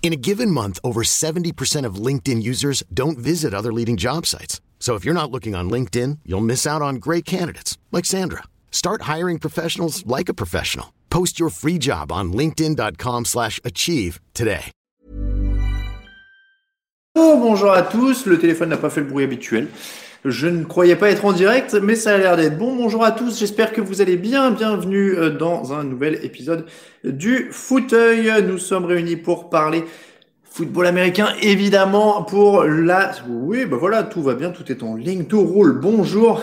In a given month, over 70% of LinkedIn users don't visit other leading job sites. So if you're not looking on LinkedIn, you'll miss out on great candidates like Sandra. Start hiring professionals like a professional. Post your free job on linkedin.com/achieve today. Oh, bonjour à tous, le téléphone n'a pas fait le bruit habituel. Je ne croyais pas être en direct, mais ça a l'air d'être bon. Bonjour à tous, j'espère que vous allez bien. Bienvenue euh, dans un nouvel épisode du fauteuil. Nous sommes réunis pour parler football américain, évidemment, pour la... Oui, bah voilà, tout va bien, tout est en ligne, tout roule. Bonjour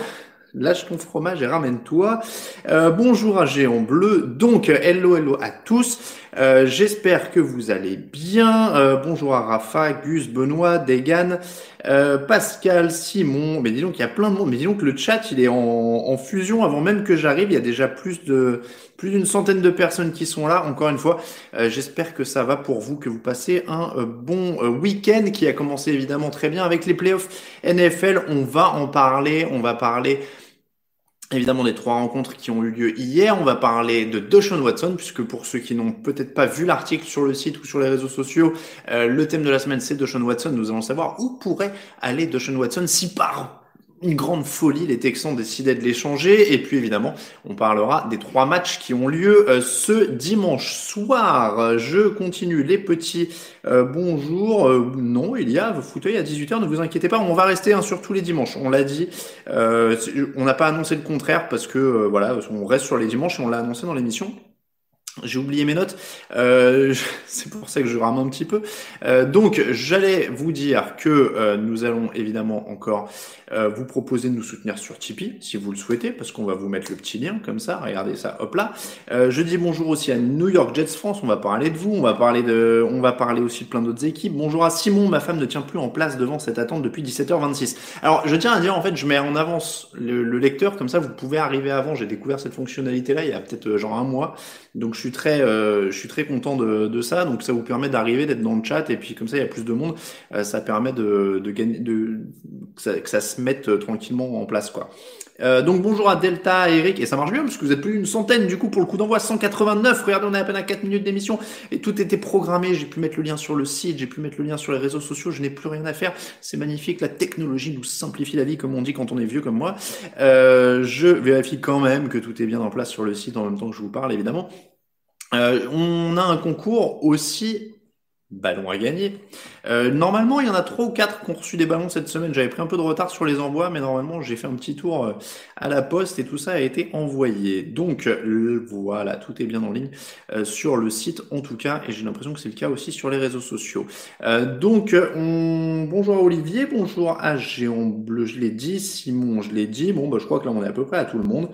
lâche ton fromage et ramène-toi. Euh, bonjour à Géant Bleu. Donc, hello, hello à tous. Euh, J'espère que vous allez bien. Euh, bonjour à Rafa, Gus, Benoît, Degan, euh, Pascal, Simon. Mais dis donc, il y a plein de monde. Mais dis donc, le chat, il est en, en fusion avant même que j'arrive. Il y a déjà plus de plus d'une centaine de personnes qui sont là. Encore une fois, j'espère que ça va pour vous, que vous passez un bon week-end qui a commencé évidemment très bien avec les playoffs NFL. On va en parler. On va parler évidemment des trois rencontres qui ont eu lieu hier. On va parler de Deshaun Watson, puisque pour ceux qui n'ont peut-être pas vu l'article sur le site ou sur les réseaux sociaux, euh, le thème de la semaine c'est Deshaun Watson. Nous allons savoir où pourrait aller Deshaun Watson si par une grande folie, les Texans décidaient de l'échanger. Et puis évidemment, on parlera des trois matchs qui ont lieu euh, ce dimanche soir. Je continue les petits euh, bonjours. Euh, non, il y a fauteuil à 18h, ne vous inquiétez pas, on va rester hein, sur tous les dimanches. On l'a dit, euh, on n'a pas annoncé le contraire parce que voilà, on reste sur les dimanches et on l'a annoncé dans l'émission. J'ai oublié mes notes, euh, c'est pour ça que je rame un petit peu. Euh, donc, j'allais vous dire que euh, nous allons évidemment encore euh, vous proposer de nous soutenir sur Tipeee, si vous le souhaitez, parce qu'on va vous mettre le petit lien comme ça. Regardez ça, hop là. Euh, je dis bonjour aussi à New York Jets France. On va parler de vous, on va parler de, on va parler aussi de plein d'autres équipes. Bonjour à Simon, ma femme ne tient plus en place devant cette attente depuis 17h26. Alors, je tiens à dire en fait, je mets en avance le, le lecteur comme ça, vous pouvez arriver avant. J'ai découvert cette fonctionnalité-là il y a peut-être euh, genre un mois, donc je suis très, euh, je suis très content de, de, ça. Donc ça vous permet d'arriver, d'être dans le chat, et puis comme ça il y a plus de monde. Euh, ça permet de, de gagner, de que ça, que ça, se mette euh, tranquillement en place, quoi. Euh, donc bonjour à Delta, Eric, et ça marche bien parce que vous êtes plus d'une centaine du coup pour le coup d'envoi 189. Regardez, on est à peine à 4 minutes d'émission et tout était programmé. J'ai pu mettre le lien sur le site, j'ai pu mettre le lien sur les réseaux sociaux. Je n'ai plus rien à faire. C'est magnifique. La technologie nous simplifie la vie, comme on dit quand on est vieux comme moi. Euh, je vérifie quand même que tout est bien en place sur le site en même temps que je vous parle, évidemment. Euh, on a un concours aussi ballon à gagner. Euh, normalement, il y en a trois ou quatre qui ont reçu des ballons cette semaine. J'avais pris un peu de retard sur les envois, mais normalement, j'ai fait un petit tour euh, à la poste et tout ça a été envoyé. Donc voilà, tout est bien en ligne sur le site en tout cas, et j'ai l'impression que c'est le cas aussi sur les réseaux sociaux. Donc on... bonjour à Olivier, bonjour à Géant Bleu, je l'ai dit, Simon, je l'ai dit. Bon, bah, je crois que là, on est à peu près à tout le monde.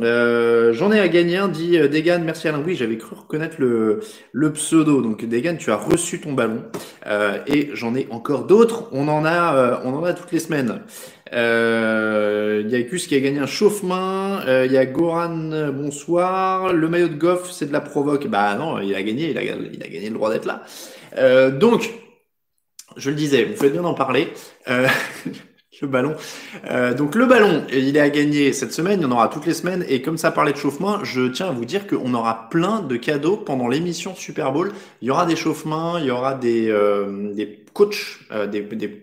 Euh, J'en ai à gagner un, dit Degan. Merci Alain. Oui, j'avais cru reconnaître le, le pseudo. Donc Degan, tu as reçu ton ballon. Euh, et j'en ai encore d'autres. On en a, euh, on en a toutes les semaines. Il y a Gus qui a gagné un chauffe-main. Il y a Goran, bonsoir. Le maillot de Goff, c'est de la provoque. Bah non, il a gagné. Il a, il a gagné le droit d'être là. donc, je le disais, vous faites bien d'en parler. le ballon. Euh, donc le ballon, il est à gagner cette semaine, il y en aura toutes les semaines. Et comme ça parlait de chauffement, je tiens à vous dire qu'on aura plein de cadeaux pendant l'émission Super Bowl. Il y aura des chauffements, il y aura des, euh, des coachs, euh, des, des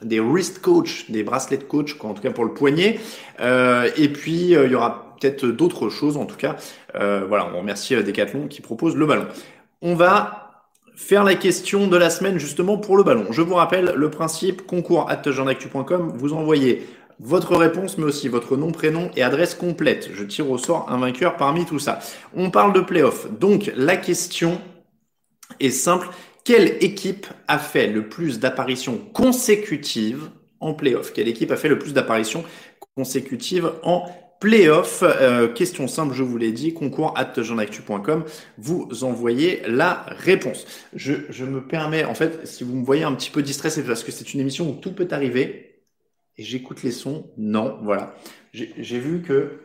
des wrist coach, des bracelets de coach, en tout cas pour le poignet. Euh, et puis il y aura peut-être d'autres choses, en tout cas. Voilà, on remercie Decathlon qui propose le ballon. On va faire la question de la semaine justement pour le ballon. Je vous rappelle le principe concours at vous envoyez votre réponse, mais aussi votre nom, prénom et adresse complète. Je tire au sort un vainqueur parmi tout ça. On parle de playoff. Donc, la question est simple. Quelle équipe a fait le plus d'apparitions consécutives en playoff? Quelle équipe a fait le plus d'apparitions consécutives en playoff euh, Question simple, je vous l'ai dit, concours at jeanactu.com. Vous envoyez la réponse. Je, me permets, en fait, si vous me voyez un petit peu distrait, c'est parce que c'est une émission où tout peut arriver et j'écoute les sons. Non, voilà. J'ai vu que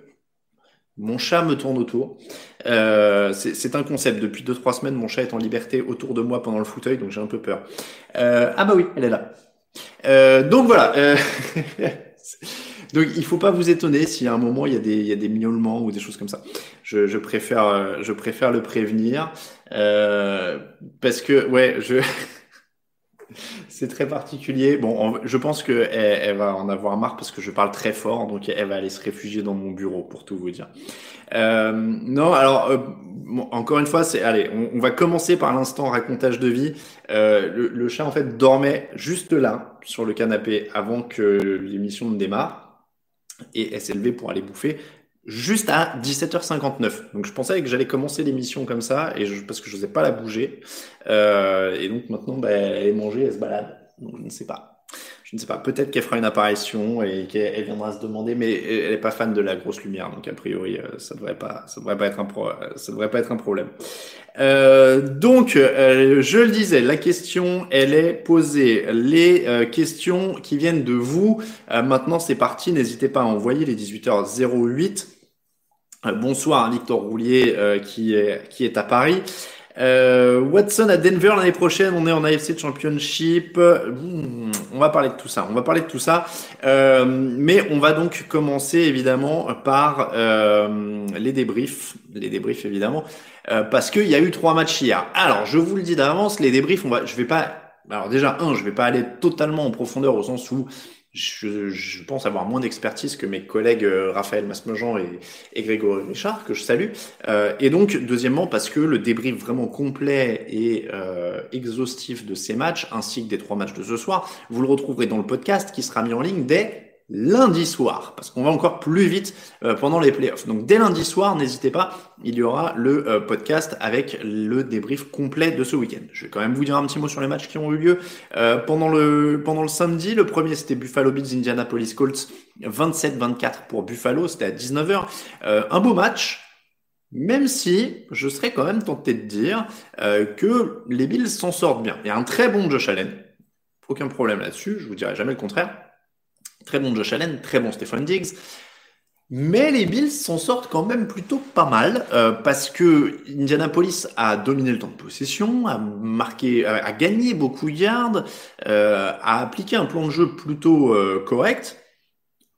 mon chat me tourne autour. Euh, c'est un concept. Depuis deux trois semaines, mon chat est en liberté autour de moi pendant le fauteuil, donc j'ai un peu peur. Euh, ah bah oui, elle est là. Donc voilà. Euh, donc il faut pas vous étonner si à un moment il y a des il y a des miaulements ou des choses comme ça. Je, je préfère je préfère le prévenir parce que ouais je c'est très particulier. Bon, je pense que elle, va en avoir marre parce que je parle très fort, donc elle va aller se réfugier dans mon bureau pour tout vous dire. Euh, non, alors euh, encore une fois, c'est allez, on, va commencer par l'instant racontage de vie. Euh, le, le, chat en fait dormait juste là sur le canapé avant que l'émission ne démarre et elle levée pour aller bouffer juste à 17h59. Donc je pensais que j'allais commencer l'émission comme ça, et parce que je n'osais pas la bouger. Euh, et donc maintenant, bah, elle est mangée, elle se balade. Donc je ne sais pas. Je ne sais pas. Peut-être qu'elle fera une apparition et qu'elle viendra se demander, mais elle n'est pas fan de la grosse lumière, donc a priori euh, ça devrait ça devrait ça devrait pas être un problème. Euh, donc, euh, je le disais, la question, elle est posée. Les euh, questions qui viennent de vous, maintenant c'est parti. N'hésitez pas à envoyer les 18h08 euh, bonsoir Victor Roulier euh, qui, est, qui est à Paris. Euh, Watson à Denver l'année prochaine, on est en AFC Championship. Hmm, on va parler de tout ça. On va parler de tout ça. mais on va donc commencer évidemment par les débriefs. Les débriefs évidemment. parce qu'il y a eu trois matchs hier. Alors, je vous le dis d'avance, les débriefs, on va, je vais pas. Alors déjà, un, je vais pas aller totalement en profondeur au sens où je, pense avoir moins d'expertise que mes collègues euh, Raphaël Masmejean et, et Grégory Richard, que je salue. Euh, et donc, deuxièmement, parce que le débrief vraiment complet et euh, exhaustif de ces matchs, ainsi que des trois matchs de ce soir, vous le retrouverez dans le podcast qui sera mis en ligne dès lundi soir, parce qu'on va encore plus vite euh, pendant les playoffs. Donc dès lundi soir, n'hésitez pas, il y aura le euh, podcast avec le débrief complet de ce week-end. Je vais quand même vous dire un petit mot sur les matchs qui ont eu lieu euh, pendant le pendant le samedi. Le premier c'était Buffalo Bills Indianapolis Colts 27-24 pour Buffalo, c'était à 19h. un beau match. Même si je serais quand même tenté de dire que les Bills s'en sortent bien. Il y a un très bon Josh Allen, aucun problème là-dessus, je vous dirai jamais le contraire. Très bon Josh Allen, très bon Stephen Diggs. Mais les Bills s'en sortent quand même plutôt pas mal euh, parce que Indianapolis a dominé le temps de possession, a marqué, a, gagné beaucoup de yards, euh, a appliqué un plan de jeu plutôt euh, correct.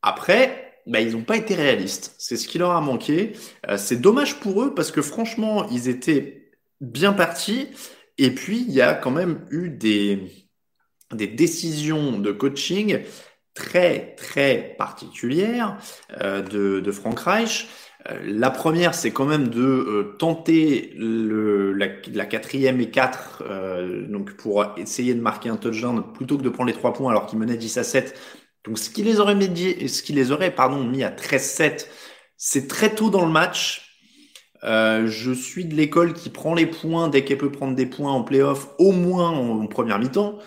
Après, bah, ils n'ont pas été réalistes. C'est ce qui leur a manqué. c'est dommage pour eux parce que franchement, ils étaient bien partis. Et puis, il y a quand même eu des, des décisions de coaching très très particulière euh, de, de, Frank Reich. Euh, la première, c'est quand même de euh, tenter la, quatrième et quatre, donc pour essayer de marquer un touchdown plutôt que de prendre les trois points alors qu'ils menaient 10 à 7. Donc ce qui les aurait, ce qui les aurait mis à 13-7, c'est très tôt dans le match. je suis de l'école qui prend les points dès qu'elle peut prendre des points en playoff, au moins en première mi-temps.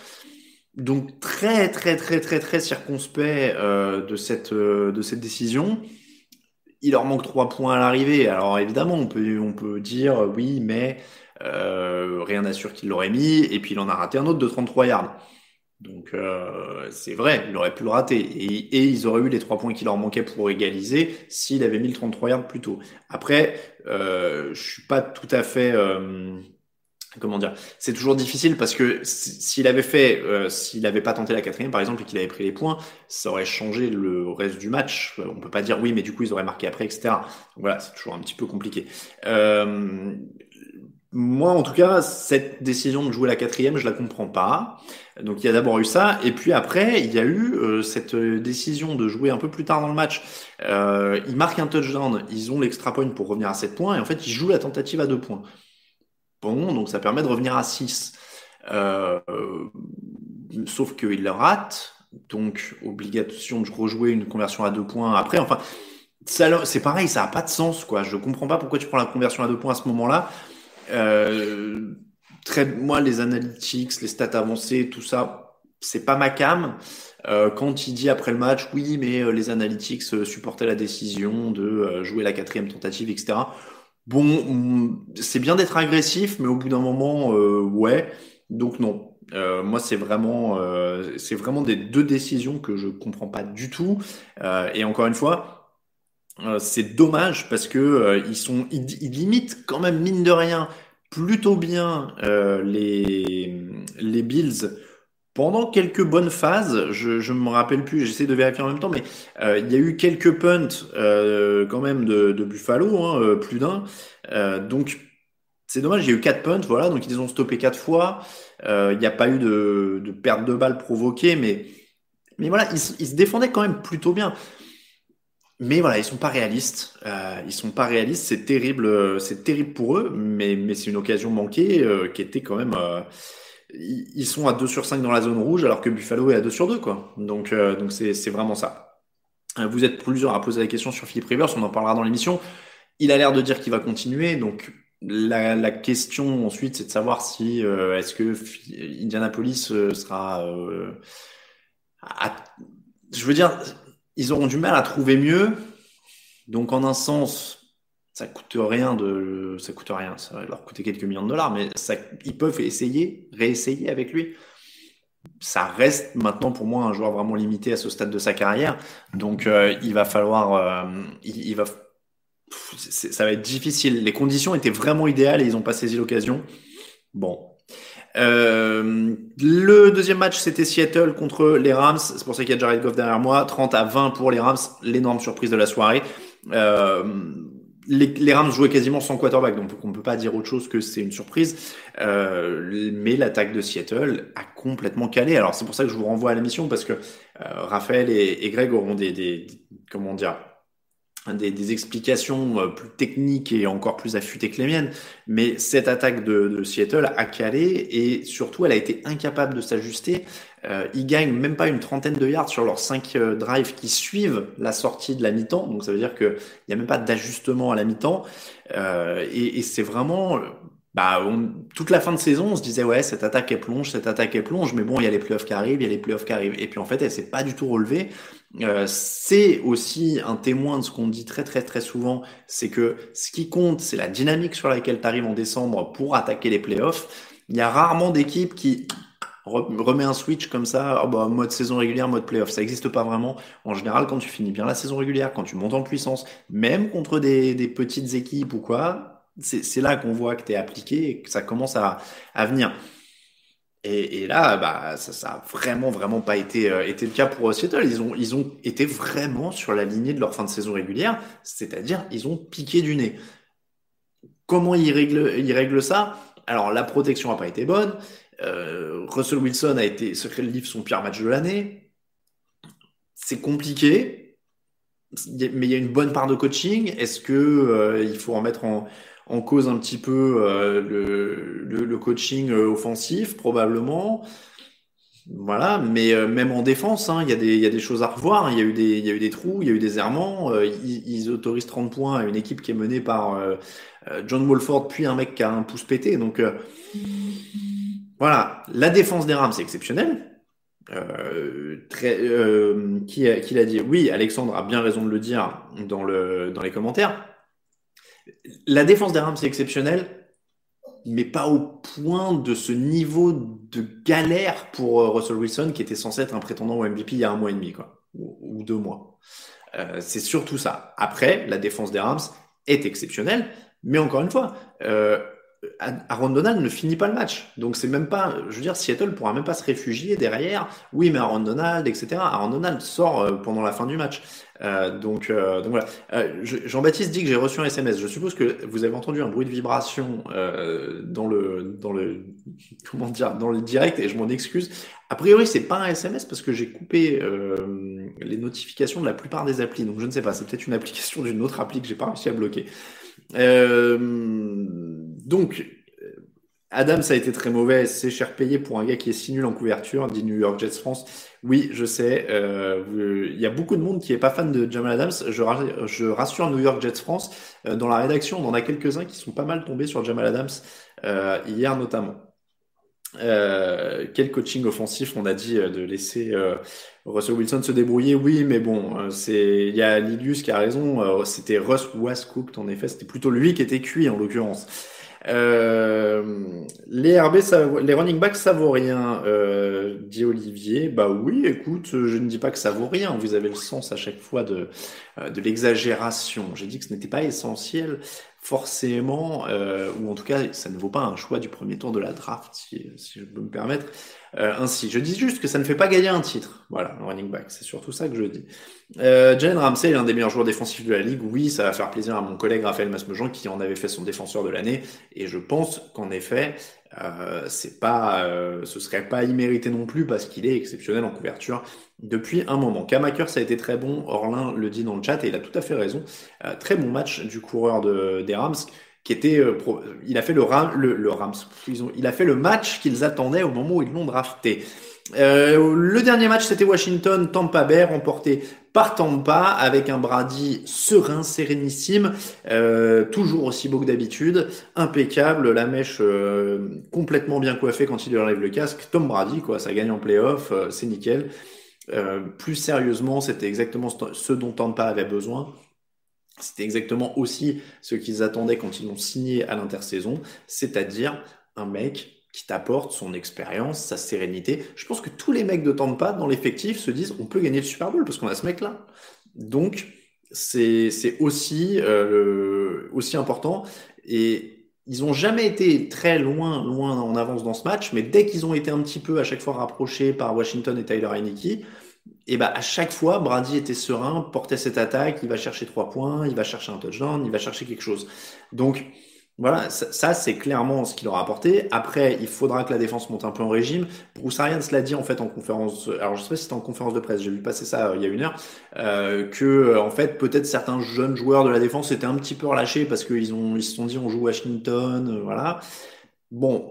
Donc très très très très très circonspect euh, de cette euh, de cette décision. Il leur manque trois points à l'arrivée. Alors évidemment, on peut on peut dire euh, oui, mais euh, rien n'assure qu'il l'aurait mis. Et puis il en a raté un autre de 33 yards. Donc euh, c'est vrai, il aurait pu le rater. Et, ils auraient eu les trois points qui leur manquaient pour égaliser s'il avait mis le 33 yards plus tôt. Après, euh, je suis pas tout à fait comment dire c'est toujours difficile parce que s'il avait fait euh, s'il avait pas tenté la quatrième par exemple et qu'il avait pris les points ça aurait changé le reste du match. On peut pas dire oui mais du coup ils auraient marqué après etc voilà c'est toujours un petit peu compliqué. Euh, moi en tout cas cette décision de jouer la quatrième je la comprends pas. Donc il y a d'abord eu ça et puis après il y a eu euh, cette décision de jouer un peu plus tard dans le match. Euh, ils marquent un touchdown ils ont l'extra point pour revenir à 7 points et en fait ils jouent la tentative à 2 points bon, donc ça permet de revenir à 6. Euh, sauf qu'il le rate. donc obligation de rejouer une conversion à deux points après. Enfin, c'est pareil, ça n'a pas de sens, quoi. Je comprends pas pourquoi tu prends la conversion à deux points à ce moment-là. Euh, moi, les analytics, les stats avancées, tout ça, c'est pas ma cam. Euh, quand il dit après le match, oui, mais les analytics supportaient la décision de jouer la quatrième tentative, etc. Bon, mm, c'est bien d'être agressif, mais au bout d'un moment, ouais. Donc non. moi, c'est vraiment, c'est vraiment des deux décisions que je comprends pas du tout. et encore une fois, c'est dommage parce que ils sont, ils, limitent quand même mine de rien plutôt bien les les Bills pendant quelques bonnes phases, je ne me rappelle plus, j'essaie de vérifier en même temps, mais euh, il y a eu quelques punts euh, quand même de, Buffalo, hein, euh, plus d'un. donc c'est dommage, il y a eu quatre punts, voilà, donc ils ont stoppé quatre fois. il n'y a pas eu de, perte de balles provoquée, mais, mais voilà, ils, ils, se défendaient quand même plutôt bien. Mais voilà, ils sont pas réalistes. ils sont pas réalistes. C'est terrible, c'est terrible pour eux, mais, mais c'est une occasion manquée qui était quand même ils sont à 2 sur 5 dans la zone rouge alors que Buffalo est à 2 sur 2 quoi. Donc euh, donc c'est vraiment ça. Euh, vous êtes plusieurs à poser la question sur Philippe Rivers, on en parlera dans l'émission. Il a l'air de dire qu'il va continuer, donc la, question ensuite c'est de savoir si euh, est-ce que Indianapolis sera je veux dire ils auront du mal à trouver mieux. Donc en un sens ça coûte rien de, ça coûte rien, ça va leur coûter quelques millions de dollars, mais ça, ils peuvent essayer, réessayer avec lui. Ça reste maintenant pour moi un joueur vraiment limité à ce stade de sa carrière, donc euh, il va falloir, euh, il, va, ça va être difficile. Les conditions étaient vraiment idéales et ils n'ont pas saisi l'occasion. Bon. Euh, le deuxième match, c'était Seattle contre les Rams. C'est pour ça qu'il y a Jared Goff derrière moi. 30 à 20 pour les Rams. L'énorme surprise de la soirée. Euh, les, Rams jouaient quasiment sans quarterback, donc on ne peut pas dire autre chose que c'est une surprise. Euh, mais l'attaque de Seattle a complètement calé. Alors c'est pour ça que je vous renvoie à la mission parce que euh, Raphaël et, Greg auront des, des, comment dire des, explications euh, plus techniques et encore plus affûtées que les miennes. Mais cette attaque de, Seattle a calé et surtout elle a été incapable de s'ajuster euh, ils gagnent même pas une trentaine de yards sur leurs cinq euh, drives qui suivent la sortie de la mi-temps. Donc ça veut dire qu'il n'y a même pas d'ajustement à la mi-temps. Euh, et, et c'est vraiment... Bah, toute la fin de saison, on se disait ouais cette attaque est plonge, cette attaque est plonge, mais bon il y a les playoffs qui arrivent, il y a les playoffs qui arrivent, et puis en fait elle s'est pas du tout relevée. Euh, c'est aussi un témoin de ce qu'on dit très très très souvent, c'est que ce qui compte c'est la dynamique sur laquelle tu arrives en décembre pour attaquer les playoffs. Il y a rarement d'équipes qui remets un switch comme ça, oh bah, mode saison régulière, mode playoff. Ça n'existe pas vraiment. En général, quand tu finis bien la saison régulière, quand tu montes en puissance, même contre des, des petites équipes ou quoi, c'est là qu'on voit que tu es appliqué et que ça commence à, venir. Et, là, bah, ça, ça a vraiment, vraiment pas été, euh, été le cas pour Seattle. Ils ont, ils ont été vraiment sur la lignée de leur fin de saison régulière, c'est-à-dire ils ont piqué du nez. Comment ils règlent, ils règlent ça? Alors, la protection n'a pas été bonne. Euh, Russell Wilson a été secret livre son pire match de l'année. C'est compliqué, mais il y a une bonne part de coaching. Est-ce que euh, il faut remettre en, en, cause un petit peu euh, le, coaching offensif Probablement. Voilà, mais même en défense, hein, il, y a des, il y a des choses à revoir. Il y a eu des, il y a eu des trous, il y a eu des errements. ils, autorisent 30 points à une équipe qui est menée par John Wolford, puis un mec qui a un pouce pété. Donc voilà, la défense des Rams, c'est exceptionnel. Euh, euh, qui, qui l'a dit? Oui, Alexandre a bien raison de le dire dans, le, dans les commentaires. La défense des Rams, c'est exceptionnel, mais pas au point de ce niveau de galère pour euh, Russell Wilson, qui était censé être un prétendant au MVP il y a un mois et demi, quoi, ou, deux mois. Euh, c'est surtout ça. Après, la défense des Rams est exceptionnelle, mais encore une fois, euh, Aaron Donald ne finit pas le match. Donc c'est même pas, je veux dire, Seattle pourra même pas se réfugier derrière. Oui, mais Aaron Donald, etc. Aaron Donald sort euh, pendant la fin du match. Euh, donc, euh, donc voilà. Jean-Baptiste dit que j'ai reçu un SMS. Je suppose que vous avez entendu un bruit de vibration dans le dans le comment dire dans le direct et je m'en excuse. A priori, c'est pas un SMS parce que j'ai coupé les notifications de la plupart des applis. Donc je ne sais pas. C'est peut-être une application d'une autre appli que j'ai pas réussi à bloquer. Euh, donc, Adam, ça a été très mauvais. C'est cher payé pour un gars qui est si nul en couverture, dit New York Jets France. Oui, je sais. Euh, il y a beaucoup de monde qui est pas fan de Jamal Adams. Je, rassure New York Jets France. Euh, dans la rédaction, on en a quelques-uns qui sont pas mal tombés sur Jamal Adams, euh, hier notamment. Euh, quel coaching offensif on a dit euh, de laisser euh, Russell Wilson se débrouiller Oui, mais bon, il y a Lilius qui a raison. c'était Russ was cooked en effet. C'était plutôt lui qui était cuit en l'occurrence. Euh, les RB, les running backs, ça vaut rien, euh, dit Olivier. Bah oui, écoute, je ne dis pas que ça vaut rien. Vous avez le sens à chaque fois de, de l'exagération. J'ai dit que ce n'était pas essentiel forcément, euh, ou en tout cas, ça ne vaut pas un choix du premier tour de la draft, si, si je peux me permettre euh, ainsi. Je dis juste que ça ne fait pas gagner un titre. Voilà, running back, c'est surtout ça que je dis. Euh, Jalen Ramsey est l'un des meilleurs joueurs défensifs de la ligue. Oui, ça va faire plaisir à mon collègue Raphaël Masmejean qui en avait fait son défenseur de l'année. Et je pense qu'en effet, euh, c'est pas, euh, ce serait pas immérité non plus parce qu'il est exceptionnel en couverture depuis un moment. Kamaker, ça a été très bon. Orlin le dit dans le chat et il a tout à fait raison. Euh, très bon match du coureur de, des Rams qui était, euh, il a fait le, Ram, le, Rams, il a fait le match qu'ils attendaient au moment où ils l'ont drafté. Euh, le dernier match, c'était Washington, Tampa Bay, remporté par Tampa avec un Brady serein, sérénissime, euh, toujours aussi beau que d'habitude, impeccable, la mèche euh, complètement bien coiffée quand il enlève le casque. Tom Brady, quoi, ça gagne en playoff, euh, c'est nickel. plus sérieusement, c'était exactement ce dont Tampa avait besoin. C'était exactement aussi ce qu'ils attendaient quand ils l'ont signé à l'intersaison, c'est-à-dire un mec qui t'apporte son expérience, sa sérénité. Je pense que tous les mecs de Tampa dans l'effectif se disent on peut gagner le Super Bowl parce qu'on a ce mec-là. Donc c'est aussi euh, aussi important et ils ont jamais été très loin loin en avance dans ce match, mais dès qu'ils ont été un petit peu à chaque fois rapprochés par Washington et Tyler Heineke, et bah à chaque fois Brady était serein, portait cette attaque, il va chercher trois points, il va chercher un touchdown, il va chercher quelque chose. Donc voilà, ça, c'est clairement ce qu'il aura apporté. Après, il faudra que la défense monte un peu en régime. Bruce Arians l'a dit en fait en conférence. Alors je sais pas si c'était en conférence de presse. J'ai vu passer ça euh, il y a une heure euh, que euh, en fait peut-être certains jeunes joueurs de la défense étaient un petit peu relâchés parce qu'ils ont ils se sont dit on joue Washington, voilà. Bon,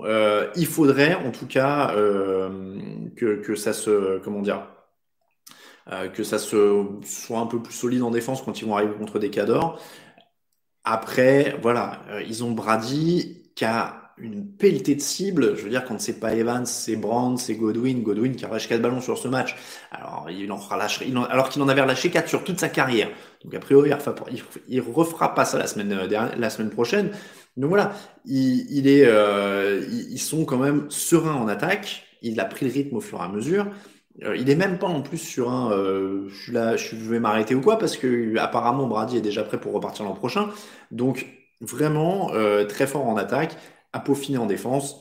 il faudrait en tout cas que, que ça se comment dire que ça se soit un peu plus solide en défense quand ils vont arriver contre des cadors. Après, voilà, euh, ils ont Brady qui a une pelletée de cibles. Je veux dire, quand c'est pas Evans, c'est Brand, c'est Godwin. Godwin qui a relâché 4 ballons sur ce match. Alors, il en relâche, il alors qu'il en avait relâché 4 sur toute sa carrière. Donc, a priori, il, il refera pas ça la semaine, euh, la semaine prochaine. Donc voilà, il, il est, euh, ils sont quand même sereins en attaque. Il a pris le rythme au fur et à mesure. Euh, il est même pas en plus sur un euh, je suis là, je vais m'arrêter ou quoi parce que apparemment Brady est déjà prêt pour repartir l'an prochain. Donc vraiment euh, très fort en attaque, à peaufiner en défense.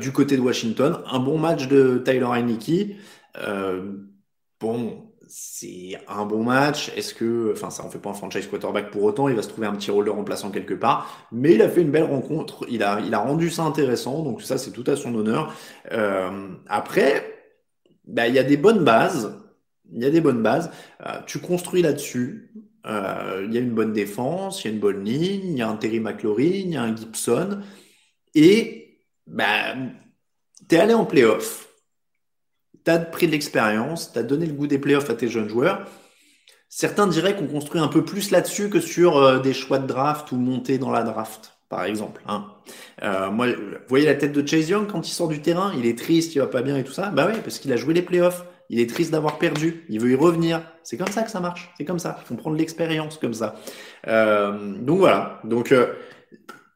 du côté de Washington, un bon match de Tyler Heineke. bon, c'est un bon match. Est-ce que, enfin, ça en fait pas un franchise quarterback pour autant. Il va se trouver un petit rôle de remplaçant quelque part, mais il a fait une belle rencontre. Il a, il a rendu ça intéressant. Donc ça, c'est tout à son honneur. après bah, il y a des bonnes bases. Il y a des bonnes bases. Euh, tu construis là-dessus. Euh, il y a une bonne défense, il y a une bonne ligne, il y a un Terry McLaurin, il y a un Gibson. Et bah, tu es allé en playoff. Tu as pris de l'expérience, tu as donné le goût des playoffs à tes jeunes joueurs. Certains diraient qu'on construit un peu plus là-dessus que sur euh, des choix de draft ou monter dans la draft par exemple. Hein. Euh, moi, vous voyez la tête de Chase Young quand il sort du terrain, il est triste, il va pas bien et tout ça. Bah oui, parce qu'il a joué les playoffs. Il est triste d'avoir perdu. Il veut y revenir. C'est comme ça que ça marche. C'est comme ça. Il faut prendre l'expérience comme ça. Euh, donc voilà. Donc euh,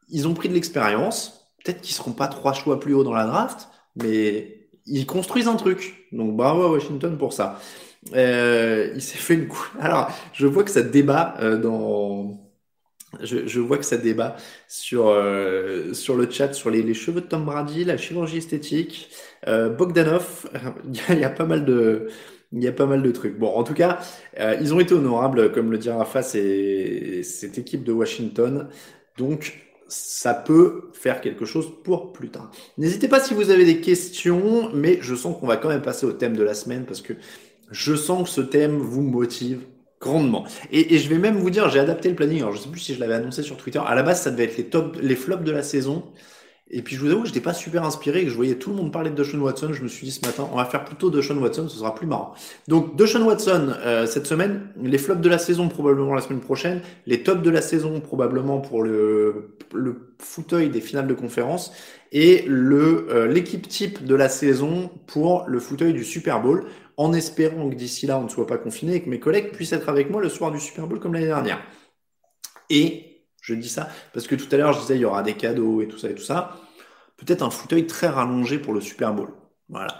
ils ont pris de l'expérience. Peut-être qu'ils seront pas trois choix plus haut dans la draft, mais ils construisent un truc. Donc bravo à Washington pour ça. Euh, il s'est fait une. Alors, je vois que ça débat euh, dans je, je, vois que ça débat sur, euh, sur le chat sur les, les, cheveux de Tom Brady, la chirurgie esthétique, euh, Bogdanov. Il y, a, pas mal de, il y a pas mal de trucs. Bon, en tout cas, euh, ils ont été honorables, comme le dit Rafa, c'est cette équipe de Washington. Donc, ça peut faire quelque chose pour plus tard. N'hésitez pas si vous avez des questions, mais je sens qu'on va quand même passer au thème de la semaine parce que je sens que ce thème vous motive grandement. Et, et, je vais même vous dire, j'ai adapté le planning. Alors, je sais plus si je l'avais annoncé sur Twitter. À la base, ça devait être les top, les flops de la saison. Et puis je vous avoue que je n'étais pas super inspiré, que je voyais tout le monde parler de Deshaun Watson. Je me suis dit ce matin, on va faire plutôt Deshaun Watson, ce sera plus marrant. Donc Deshaun Watson euh, cette semaine, les flops de la saison probablement la semaine prochaine, les tops de la saison probablement pour le, le fauteuil des finales de conférence et le euh, l'équipe type de la saison pour le fauteuil du Super Bowl, en espérant que d'ici là on ne soit pas confiné et que mes collègues puissent être avec moi le soir du Super Bowl comme l'année dernière. Et je dis ça parce que tout à l'heure, je disais, il y aura des cadeaux et tout ça et tout ça. Peut-être un fauteuil très rallongé pour le Super Bowl. Voilà.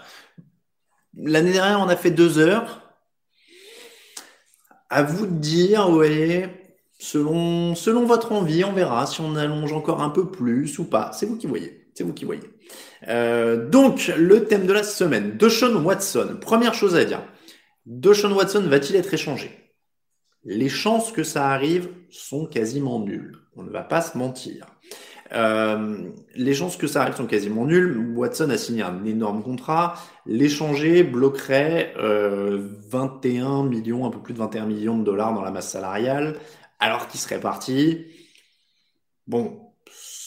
L'année dernière, on a fait deux heures. À vous de dire, ouais, selon, selon votre envie, on verra si on allonge encore un peu plus ou pas. C'est vous qui voyez. Vous qui voyez. Euh, donc, le thème de la semaine, Deshaun Watson. Première chose à dire. Deshaun Watson va-t-il être échangé? Les chances que ça arrive sont quasiment nulles. On ne va pas se mentir. Euh, les chances que ça arrive sont quasiment nulles. Watson a signé un énorme contrat. L'échanger bloquerait euh, 21 millions, un peu plus de 21 millions de dollars dans la masse salariale, alors qu'il serait parti. Bon,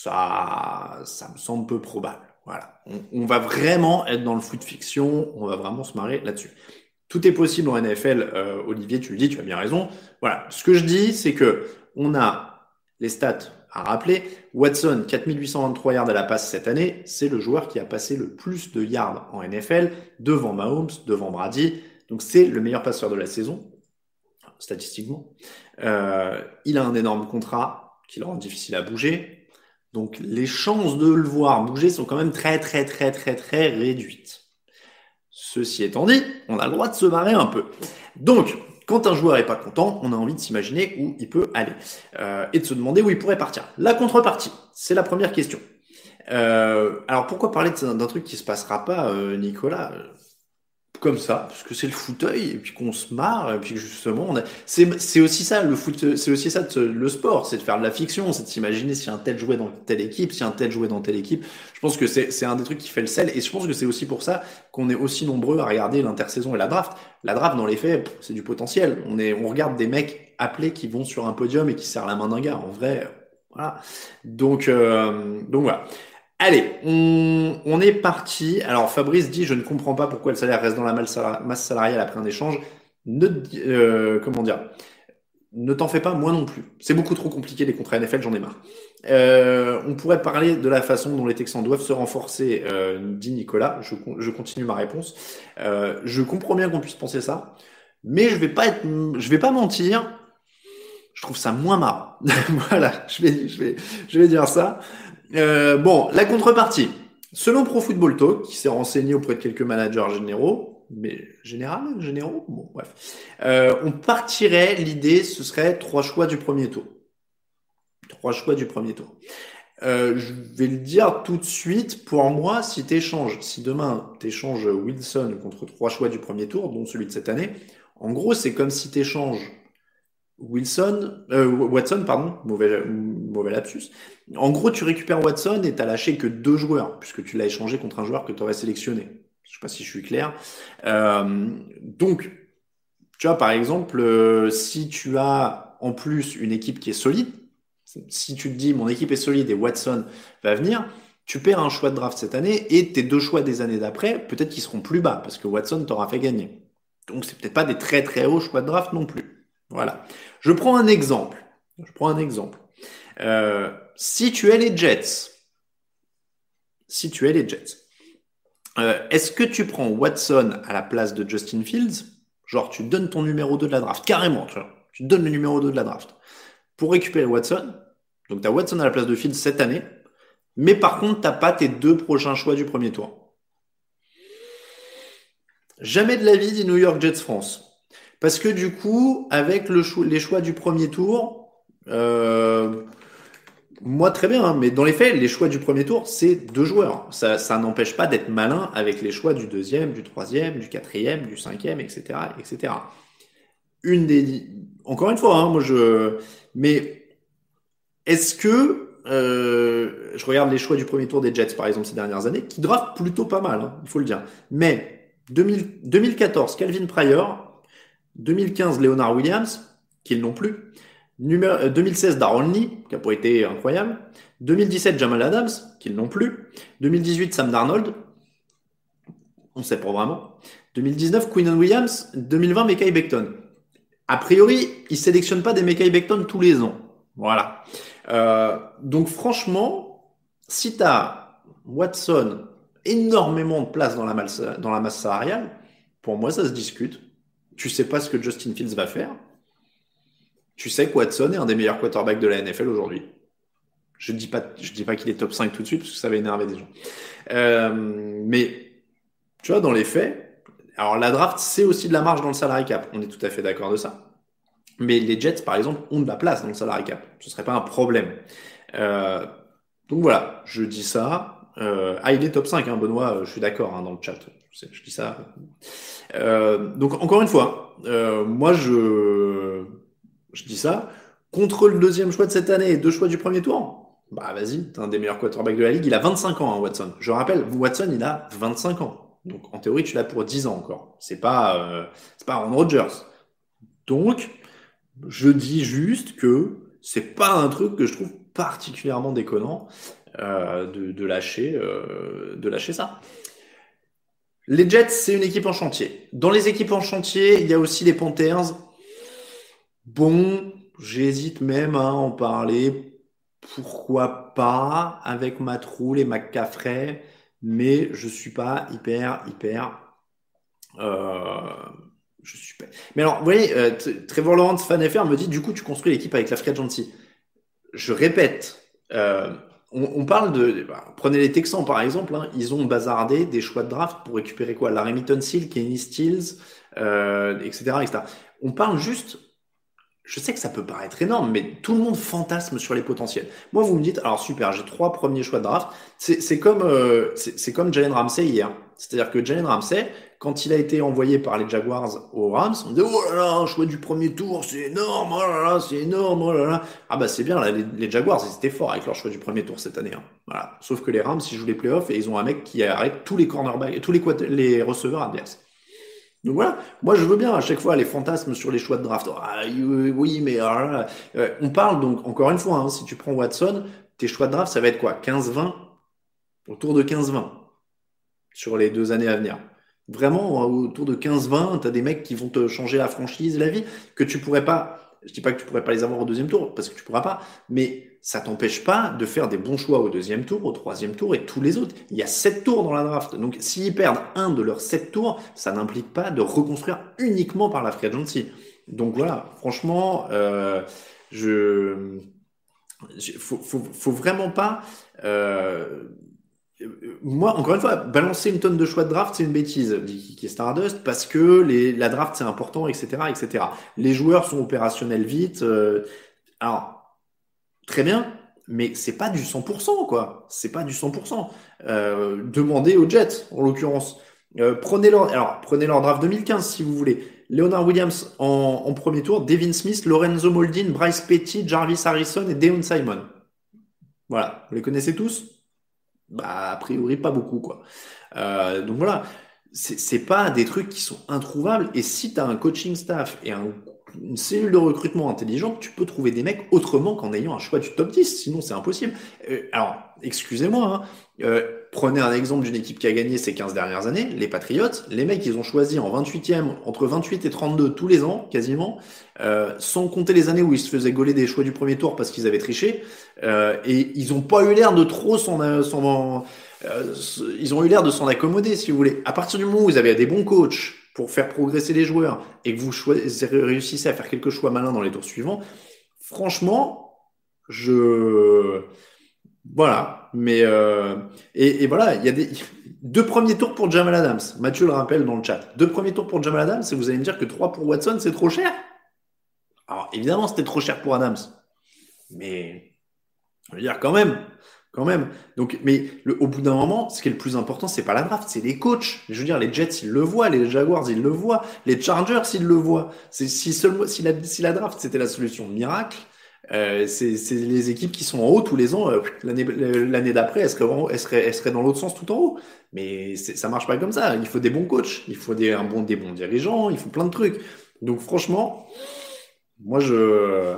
ça, ça me semble peu probable. Voilà. On, va vraiment être dans le foot fiction. On va vraiment se marrer là-dessus. Tout est possible en NFL, euh, Olivier, tu le dis, tu as bien raison. Voilà, ce que je dis, c'est que on a les stats à rappeler. Watson, 4823 yards à la passe cette année, c'est le joueur qui a passé le plus de yards en NFL, devant Mahomes, devant Brady. Donc c'est le meilleur passeur de la saison, statistiquement. Euh, il a un énorme contrat qui le rend difficile à bouger. Donc les chances de le voir bouger sont quand même très très très très très réduites. Ceci étant dit, on a le droit de se marrer un peu. Donc, quand un joueur est pas content, on a envie de s'imaginer où il peut aller euh, et de se demander où il pourrait partir. La contrepartie, c'est la première question. Euh, alors pourquoi parler d'un truc qui se passera pas, euh, Nicolas? Comme ça, parce que c'est le fauteuil, et puis qu'on se marre, et puis justement, on a... c'est aussi ça, le foot, c'est aussi ça, le sport, c'est de faire de la fiction, c'est de s'imaginer si un tel jouait dans telle équipe, si un tel jouait dans telle équipe. Je pense que c'est un des trucs qui fait le sel, et je pense que c'est aussi pour ça qu'on est aussi nombreux à regarder l'intersaison et la draft. La draft, dans les faits, c'est du potentiel. On est, on regarde des mecs appelés qui vont sur un podium et qui serrent la main d'un gars. En vrai, voilà. Donc, euh, donc voilà. Allez, on, est parti. Alors Fabrice dit, je ne comprends pas pourquoi le salaire reste dans la masse salariale après un échange. Ne, euh, comment dire? Ne t'en fais pas, moi non plus. C'est beaucoup trop compliqué les contrats NFL, j'en ai marre. Euh, on pourrait parler de la façon dont les Texans doivent se renforcer, euh, dit Nicolas. Je, continue ma réponse. je comprends bien qu'on puisse penser ça, mais je vais pas je vais pas mentir. Je trouve ça moins marrant. voilà, je vais, je vais, je vais dire ça. Euh, bon, la contrepartie. Selon Pro Football Talk, qui s'est renseigné auprès de quelques managers généraux, mais général, généraux, bon, bref, euh, on partirait, l'idée, ce serait trois choix du premier tour. Trois choix du premier tour. Euh, je vais le dire tout de suite, pour moi, si tu échanges, si demain tu échanges Wilson contre trois choix du premier tour, dont celui de cette année, en gros, c'est comme si tu échanges Wilson, euh, Watson, pardon, mauvais, mauvais lapsus. En gros, tu récupères Watson et t'as lâché que deux joueurs, puisque tu l'as échangé contre un joueur que tu aurais sélectionné. Je sais pas si je suis clair. Euh, donc, tu vois, par exemple, euh, si tu as en plus une équipe qui est solide, si tu te dis mon équipe est solide et Watson va venir, tu perds un choix de draft cette année et tes deux choix des années d'après, peut-être qu'ils seront plus bas parce que Watson t'aura fait gagner. Donc, c'est peut-être pas des très très hauts choix de draft non plus. Voilà. Je prends un exemple. Je prends un exemple. Euh, si tu es les Jets, si tu es les Jets, euh, est-ce que tu prends Watson à la place de Justin Fields? Genre, tu donnes ton numéro 2 de la draft, carrément, tu, vois, tu donnes le numéro 2 de la draft pour récupérer Watson. Donc, tu as Watson à la place de Fields cette année, mais par contre, tu n'as pas tes deux prochains choix du premier tour. Jamais de la vie dit New York Jets France. Parce que du coup, avec le les choix du premier tour, euh, moi très bien, hein, mais dans les faits, les choix du premier tour, c'est deux joueurs. Ça, ça n'empêche pas d'être malin avec les choix du deuxième, du troisième, du quatrième, du cinquième, etc., etc. Une des, encore une fois, hein, moi je, mais est-ce que euh, je regarde les choix du premier tour des Jets par exemple ces dernières années, qui draftent plutôt pas mal, hein, il faut le dire. Mais 2014, Calvin Pryor, 2015, Leonard Williams, qu'ils n'ont plus. Numéro, 2016, Darren Lee, qui a pas été incroyable. 2017, Jamal Adams, qu'ils n'ont plus. 2018, Sam Darnold. On sait pas vraiment. 2019, Quinnan Williams. 2020, Mekai Beckton. A priori, ils sélectionnent pas des Mekai Beckton tous les ans. Voilà. Euh, donc franchement, si tu as Watson, énormément de place dans la, masse, dans la masse salariale, pour moi, ça se discute. Tu sais pas ce que Justin Fields va faire. Tu sais que Watson est un des meilleurs quarterbacks de la NFL aujourd'hui. Je dis pas, pas qu'il est top 5 tout de suite parce que ça va énerver des gens. Euh, mais tu vois, dans les faits, alors la draft, c'est aussi de la marge dans le salary cap. On est tout à fait d'accord de ça. Mais les Jets, par exemple, ont de la place dans le salary cap. Ce serait pas un problème. Euh, donc voilà, je dis ça. Euh, ah, il est top 5, hein, Benoît, je suis d'accord hein, dans le chat. Je, dis ça. Euh, donc encore une fois, euh, moi je, je dis ça. Contre le deuxième choix de cette année et deux choix du premier tour, bah vas-y, t'es un des meilleurs quarterbacks de la ligue. Il a 25 ans, hein, Watson. Je rappelle, Watson, il a 25 ans. Donc en théorie, tu l'as pour 10 ans encore. C'est pas, euh, pas Aaron Rodgers. Donc, je dis juste que c'est pas un truc que je trouve particulièrement déconnant de, lâcher, de lâcher ça. Les Jets, c'est une équipe en chantier. Dans les équipes en chantier, il y a aussi les Panthers. Bon, j'hésite même à en parler. Pourquoi pas avec Matt Rule et McCaffrey, mais je suis pas hyper, hyper. Euh, je suis pas. Mais alors, vous voyez, euh, Trevor Lawrence, fan me dit du coup, tu construis l'équipe avec la free agency. Je répète, euh, on, parle de. Bah, prenez les Texans par exemple, hein, ils ont bazardé des choix de draft pour récupérer quoi? La Remington Seal, Kenny Stills, euh, etc., etc. On parle juste. Je sais que ça peut paraître énorme, mais tout le monde fantasme sur les potentiels. Moi, vous me dites, alors super, j'ai trois premiers choix de draft. C'est comme, euh, c'est comme Jalen Ramsey hier. C'est-à-dire que Jalen Ramsey, quand il a été envoyé par les Jaguars aux Rams, on disait oh là là, un choix du premier tour, c'est énorme, oh là là, c'est énorme, oh là là. Ah bah c'est bien, là, les, Jaguars, ils étaient forts avec leur choix du premier tour cette année. Hein. Voilà. Sauf que les Rams, ils jouent les playoffs et ils ont un mec qui arrête tous les cornerbacks, tous les, receveurs adverses. Donc voilà, moi je veux bien à chaque fois les fantasmes sur les choix de draft. Ah, oui, mais ah euh, on parle donc encore une fois, hein, si tu prends Watson, tes choix de draft, ça va être quoi? 15-20 Autour de 15-20 sur les deux années à venir. Vraiment, autour de 15-20, tu as des mecs qui vont te changer la franchise, la vie, que tu pourrais pas. Je dis pas que tu pourrais pas les avoir au deuxième tour, parce que tu pourras pas, mais ça t'empêche pas de faire des bons choix au deuxième tour, au troisième tour et tous les autres. Il y a sept tours dans la draft. Donc, s'ils perdent un de leurs sept tours, ça n'implique pas de reconstruire uniquement par la free agency. Donc voilà, franchement, euh, je, faut, faut, faut, vraiment pas, euh, moi, encore une fois, balancer une tonne de choix de draft, c'est une bêtise, qui est Stardust, parce que les, la draft, c'est important, etc., etc. Les joueurs sont opérationnels vite. Euh, alors, très bien, mais c'est pas du 100%, quoi. C'est pas du 100%. Euh, demandez aux Jets, en l'occurrence. Euh, prenez leur, alors, prenez leur draft 2015, si vous voulez. Leonard Williams en, en premier tour, Devin Smith, Lorenzo Moldin, Bryce Petty, Jarvis Harrison et Deon Simon. Voilà. Vous les connaissez tous? Bah, a priori, pas beaucoup, quoi. Euh, donc voilà, c'est pas des trucs qui sont introuvables. Et si tu as un coaching staff et une cellule de recrutement intelligente, tu peux trouver des mecs autrement qu'en ayant un choix du top 10. Sinon, c'est impossible. Euh, alors, excusez-moi, hein, euh, prenez un exemple d'une équipe qui a gagné ces 15 dernières années, les Patriots. Les mecs, ils ont choisi en 28e, entre 28 et 32 tous les ans, quasiment, euh, sans compter les années où ils se faisaient gauler des choix du premier tour parce qu'ils avaient triché. Euh, et ils ont pas eu l'air de trop s'en... Euh, ils ont eu l'air de s'en accommoder, si vous voulez. À partir du moment où vous avez des bons coachs pour faire progresser les joueurs et que vous réussissez à faire quelques choix malins dans les tours suivants, franchement, je voilà, mais euh, et, voilà, il y a des deux premiers tours pour Jamal Adams. Mathieu le rappelle dans le chat. Deux premiers tours pour Jamal Adams, et vous allez me dire que trois pour Watson, c'est trop cher? Alors évidemment, c'était trop cher pour Adams, mais je veux dire quand même, quand même. Donc, mais au bout d'un moment, ce qui est le plus important, c'est pas la draft, c'est les coachs. Je veux dire, les Jets, ils le voient, les Jaguars, ils le voient, les Chargers, ils le voient. C'est si seulement si la draft c'était la solution miracle euh, c'est les équipes qui sont en haut tous les ans. Euh, l'année d'après, elles seraient, elles, seraient, elles seraient dans l'autre sens tout en haut. Mais ça marche pas comme ça. Il faut des bons coachs, il faut des, un bon, des bons dirigeants, il faut plein de trucs. Donc franchement, moi je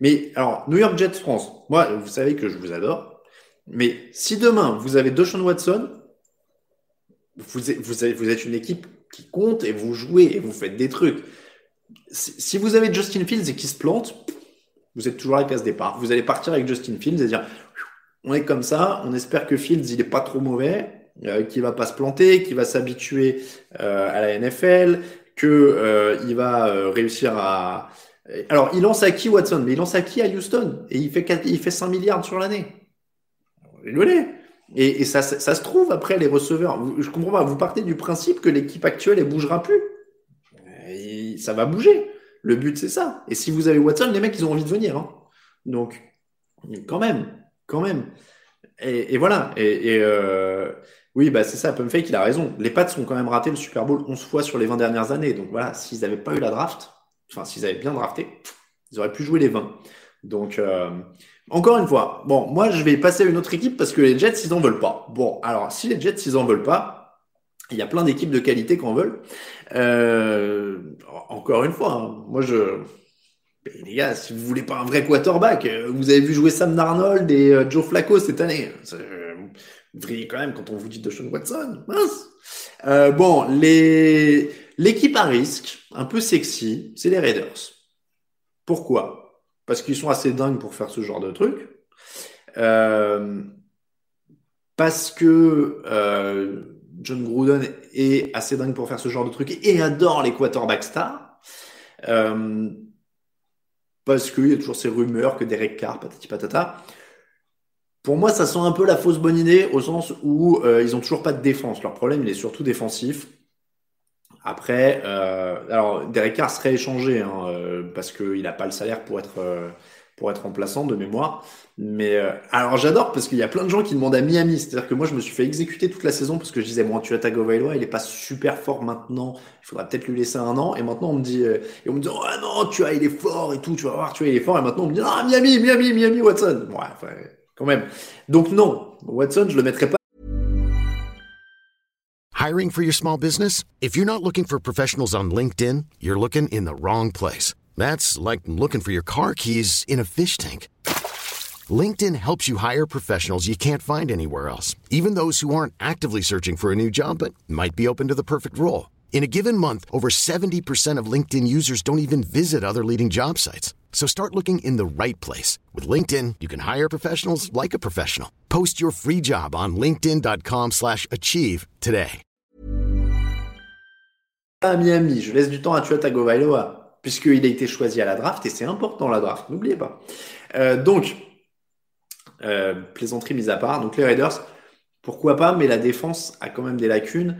Mais alors, New York Jets France, moi, vous savez que je vous adore. Mais si demain, vous avez Deshaun Watson, vous, vous, vous êtes une équipe qui compte et vous jouez et vous faites des trucs. Si vous avez Justin Fields et qui se plante, vous êtes toujours à la case départ. Vous allez partir avec Justin Fields et dire on est comme ça, on espère que Fields il est pas trop mauvais, euh, qu'il va pas se planter, qu'il va s'habituer euh, à la NFL, que euh, va euh, réussir à alors il lance à qui Watson? Mais il lance à qui à Houston? Et il fait il fait 5 milliards sur l'année. Désolé. Et, et ça, ça, se trouve après les receveurs. Je comprends pas. Vous partez du principe que l'équipe actuelle elle bougera plus. Ça va bouger. Le but c'est ça. Et si vous avez Watson, les mecs ils ont envie de venir. Hein. Donc quand même, quand même. Et, voilà. Et, euh, oui, bah c'est ça. Pumfake il a raison. Les Pats ont quand même raté le Super Bowl 11 fois sur les 20 dernières années. Donc voilà, s'ils n'avaient pas eu la draft, enfin s'ils avaient bien drafté, ils auraient pu jouer les 20. Donc euh, encore une fois, bon, moi je vais passer à une autre équipe parce que les Jets, ils en veulent pas. Bon, alors si les Jets, ils en veulent pas, il y a plein d'équipes de qualité qui en veulent. Euh, encore une fois, hein, moi je. Les gars, si vous voulez pas un vrai quarterback, euh, vous avez vu jouer Sam Darnold et euh, Joe Flacco cette année. Vous devriez quand même quand on vous dit de Sean Watson. Euh, bon, les l'équipe à risque, un peu sexy, c'est les Raiders. Pourquoi? Parce qu'ils sont assez dingues pour faire ce genre de truc. Euh, parce que euh, John Gruden est assez dingue pour faire ce genre de truc et adore les quarterbacks stars. Euh, parce qu'il y a toujours ces rumeurs que Derek Carr, patati patata. Pour moi, ça sent un peu la fausse bonne idée au sens où euh, ils ont toujours pas de défense. Leur problème, il est surtout défensif. Après, euh, alors Derek Carr serait échangé hein, euh, parce qu'il n'a pas le salaire pour être pour être remplaçant de mémoire. Mais euh, alors j'adore parce qu'il y a plein de gens qui demandent à Miami. C'est-à-dire que moi je me suis fait exécuter toute la saison parce que je disais bon tu as Tagovailoa, il est pas super fort maintenant. Il faudra peut-être lui laisser un an. Et maintenant on me dit et on me dit oh non tu as il est fort et tout. Tu vas voir tu as il est fort. Et maintenant on me dit ah Miami Miami Miami Watson. Ouais enfin, quand même. Donc non Watson je le mettrai pas Hiring for your small business? If you're not looking for professionals on LinkedIn, you're looking in the wrong place. That's like looking for your car keys in a fish tank. LinkedIn helps you hire professionals you can't find anywhere else, even those who aren't actively searching for a new job but might be open to the perfect role. In a given month, over 70% of LinkedIn users don't even visit other leading job sites. So start looking in the right place. With LinkedIn, you can hire professionals like a professional. Post your free job on linkedin.com slash achieve today. à Miami. Je laisse du temps à Tua Tagovailoa, puisqu'il a été choisi à la draft, et c'est important la draft, n'oubliez pas. Euh, donc, euh, plaisanterie mise à part, donc les Raiders, pourquoi pas, mais la défense a quand même des lacunes.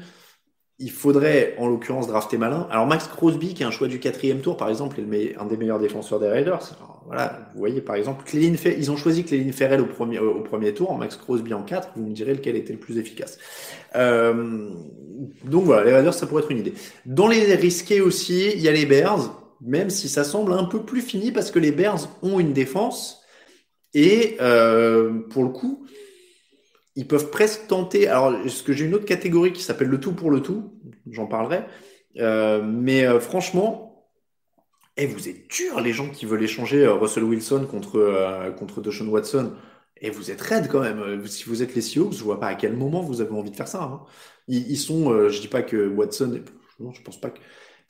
Il faudrait, en l'occurrence, drafter malin. Alors Max Crosby, qui est un choix du quatrième tour, par exemple, est un des meilleurs défenseurs des Raiders. Voilà, vous voyez, par exemple, ils ont choisi Cléline Ferrell au premier, au premier tour, Max Crosby en 4. Vous me direz lequel était le plus efficace. Euh, donc voilà, les Raiders, ça pourrait être une idée. Dans les risqués aussi, il y a les Bears, même si ça semble un peu plus fini parce que les Bears ont une défense et euh, pour le coup, ils peuvent presque tenter. Alors, est-ce que j'ai une autre catégorie qui s'appelle le tout pour le tout? J'en parlerai. Euh, mais euh, franchement, eh, vous êtes dur les gens qui veulent échanger Russell Wilson contre contre Watson. Et vous êtes raide quand même. Si vous êtes les Seahawks, je vois pas à quel moment vous avez envie de faire ça. Hein. Ils, sont, je dis pas que Watson, non, je pense pas que.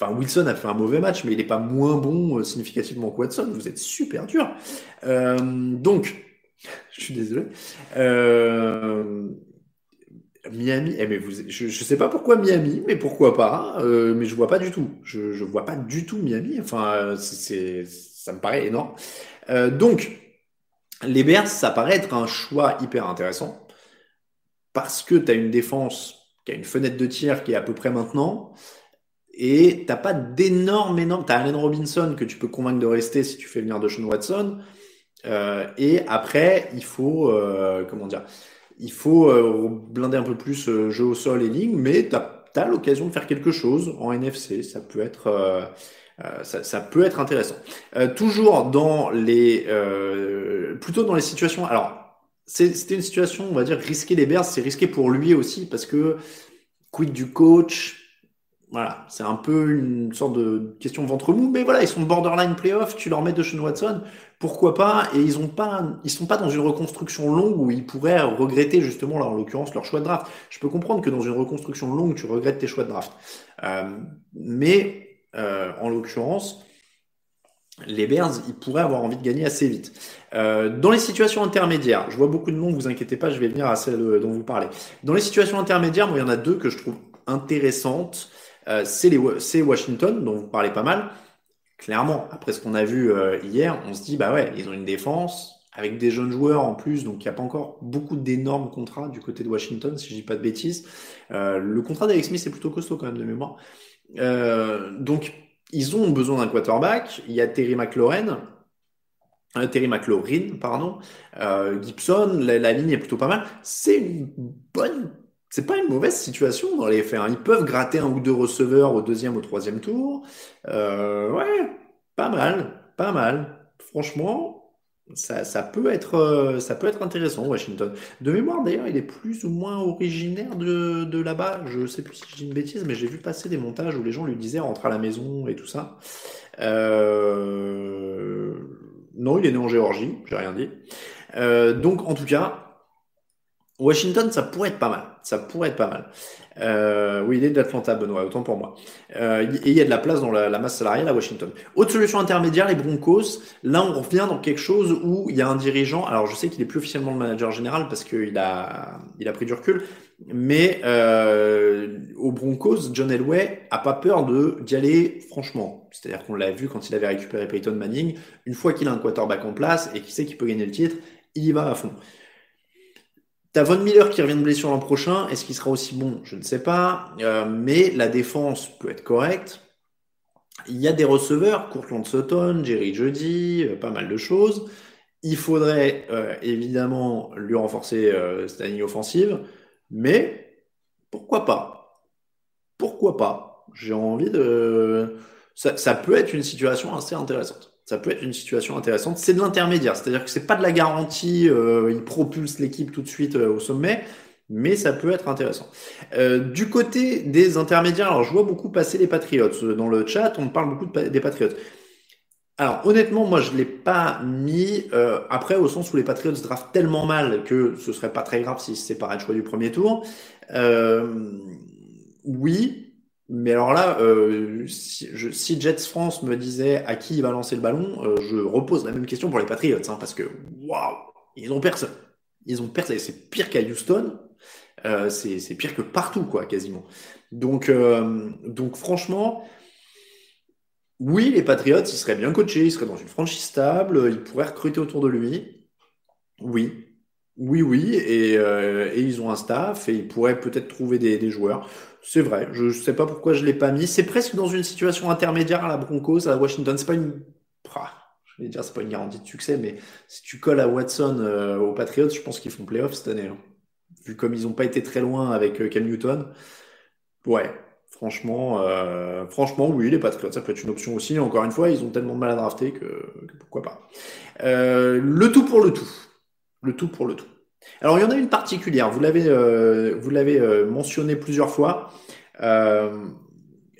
Enfin, Wilson a fait un mauvais match, mais il n'est pas moins bon euh, significativement que Watson. Vous êtes super dur. Euh, donc, je suis désolé. Euh, Miami, eh mais je ne sais pas pourquoi Miami, mais pourquoi pas. Mais je vois pas du tout. Je ne vois pas du tout Miami. Enfin, ça me paraît énorme. Donc, les Bears, ça paraît être un choix hyper intéressant parce que tu as une défense qui a une fenêtre de tir qui est à peu près maintenant. Et t'as pas d'énormes, énormes. T'as Allen Robinson que tu peux convaincre de rester si tu fais venir Deshaun Watson. Euh, et après, il faut, euh, comment dire, il faut euh, blinder un peu plus euh, jeu au sol et ligne, mais t'as as, l'occasion de faire quelque chose en NFC. Ça peut être, euh, euh, ça, ça, peut être intéressant. toujours dans les, plutôt dans les situations. Alors, c'était une situation, on va dire, risquer les Bears, c'est risqué pour lui aussi parce que quid du coach, voilà, c'est un peu une sorte de question ventre mou, mais voilà, ils sont borderline playoff, tu leur mets de Sean Watson, pourquoi pas, et ils ont pas, ils sont pas dans une reconstruction longue où ils pourraient regretter justement, là, en l'occurrence, leur choix de draft. Je peux comprendre que dans une reconstruction longue, tu regrettes tes choix de draft. Euh, mais, euh, en l'occurrence, les Bears, ils pourraient avoir envie de gagner assez vite. Euh, dans les situations intermédiaires, je vois beaucoup de noms, vous inquiétez pas, je vais venir à celle dont vous parlez. Dans les situations intermédiaires, il y en a deux que je trouve intéressantes. Euh, c'est Washington, dont vous parlez pas mal. Clairement, après ce qu'on a vu euh, hier, on se dit, bah ouais, ils ont une défense avec des jeunes joueurs en plus, donc il n'y a pas encore beaucoup d'énormes contrats du côté de Washington, si je dis pas de bêtises. Euh, le contrat d'Alex Smith est plutôt costaud quand même de mémoire. donc, ils ont besoin d'un quarterback. Il y a Terry McLaurin, Terry McLaurin, pardon, Gibson, la, la, ligne est plutôt pas mal. C'est une bonne c'est pas une mauvaise situation dans les faits. Ils peuvent gratter un ou deux receveurs au deuxième ou troisième tour. Euh, ouais, pas mal, pas mal. Franchement, ça, ça, peut être, euh, ça peut être intéressant, Washington. De mémoire, d'ailleurs, il est plus ou moins originaire de, de là-bas. Je sais plus si je dis une bêtise, mais j'ai vu passer des montages où les gens lui disaient rentre à la maison et tout ça. Euh... Non, il est né en Géorgie, j'ai rien dit. Donc, en tout cas, Washington, ça pourrait être pas mal. Ça pourrait être pas mal. Euh, oui, il est d'Atlanta, Benoît, autant pour moi. Euh, et il y a de la place dans la, masse salariale à Washington. Autre solution intermédiaire, les Broncos. Là, on revient dans quelque chose où il y a un dirigeant. Alors, je sais qu'il est plus officiellement le manager général parce qu'il a, il a pris du recul. Mais euh, aux Broncos, John Elway a pas peur de d'y aller franchement. C'est-à-dire qu'on l'a vu quand il avait récupéré Peyton Manning. Une fois qu'il a un quarterback en place et qu'il sait qu'il peut gagner le titre, il y va à fond. Von Miller qui revient de blessure l'an prochain. Est-ce qu'il sera aussi bon? Je ne sais pas. Euh, mais la défense peut être correcte. Il y a des receveurs, Courtland Sutton, Jerry Jeudy, euh, pas mal de choses. Il faudrait euh, évidemment lui renforcer cette ligne offensive. Mais pourquoi pas? Pourquoi pas? J'ai envie de... ça peut être une situation assez intéressante ça peut être une situation intéressante. C'est de l'intermédiaire, c'est-à-dire que c'est pas de la garantie, euh, il propulse l'équipe tout de suite euh, au sommet, mais ça peut être intéressant. Euh, du côté des intermédiaires, alors je vois beaucoup passer les Patriots dans le chat, on parle beaucoup des Patriots. Alors honnêtement, moi je l'ai pas mis après au sens où les Patriots draftent tellement mal que ce serait pas très grave si c'est pas le choix du premier tour. oui, mais alors là, euh, si, je, si, Jets France me disait à qui il va lancer le ballon, euh, je repose la même question pour les Patriots, hein, parce que waouh, ils ont personne. Ils ont personne. C'est pire qu'à Houston. Euh, c'est pire que partout, quoi, quasiment. Donc, euh, donc franchement, oui, les Patriots, ils seraient bien coachés, ils seraient dans une franchise stable, ils pourraient recruter autour de lui. Oui, oui, oui, et, euh, et, ils ont un staff et ils pourraient peut-être trouver des, joueurs. C'est vrai, je ne sais pas pourquoi je l'ai pas mis. C'est presque dans une situation intermédiaire à la Broncos, à Washington. C'est pas une, je vais dire, c'est pas une garantie de succès, mais si tu colles à Watson euh, aux Patriots, je pense qu'ils font playoff cette année. Hein. Vu comme ils n'ont pas été très loin avec euh, Cam Newton. Ouais, franchement, euh, franchement, oui, les Patriots, ça peut être une option aussi. Encore une fois, ils ont tellement de mal à drafter que, que pourquoi pas. le tout pour le tout. Le tout pour le tout. Alors, il y en a une particulière. Vous l'avez, euh, vous l'avez euh, mentionné plusieurs fois. Euh,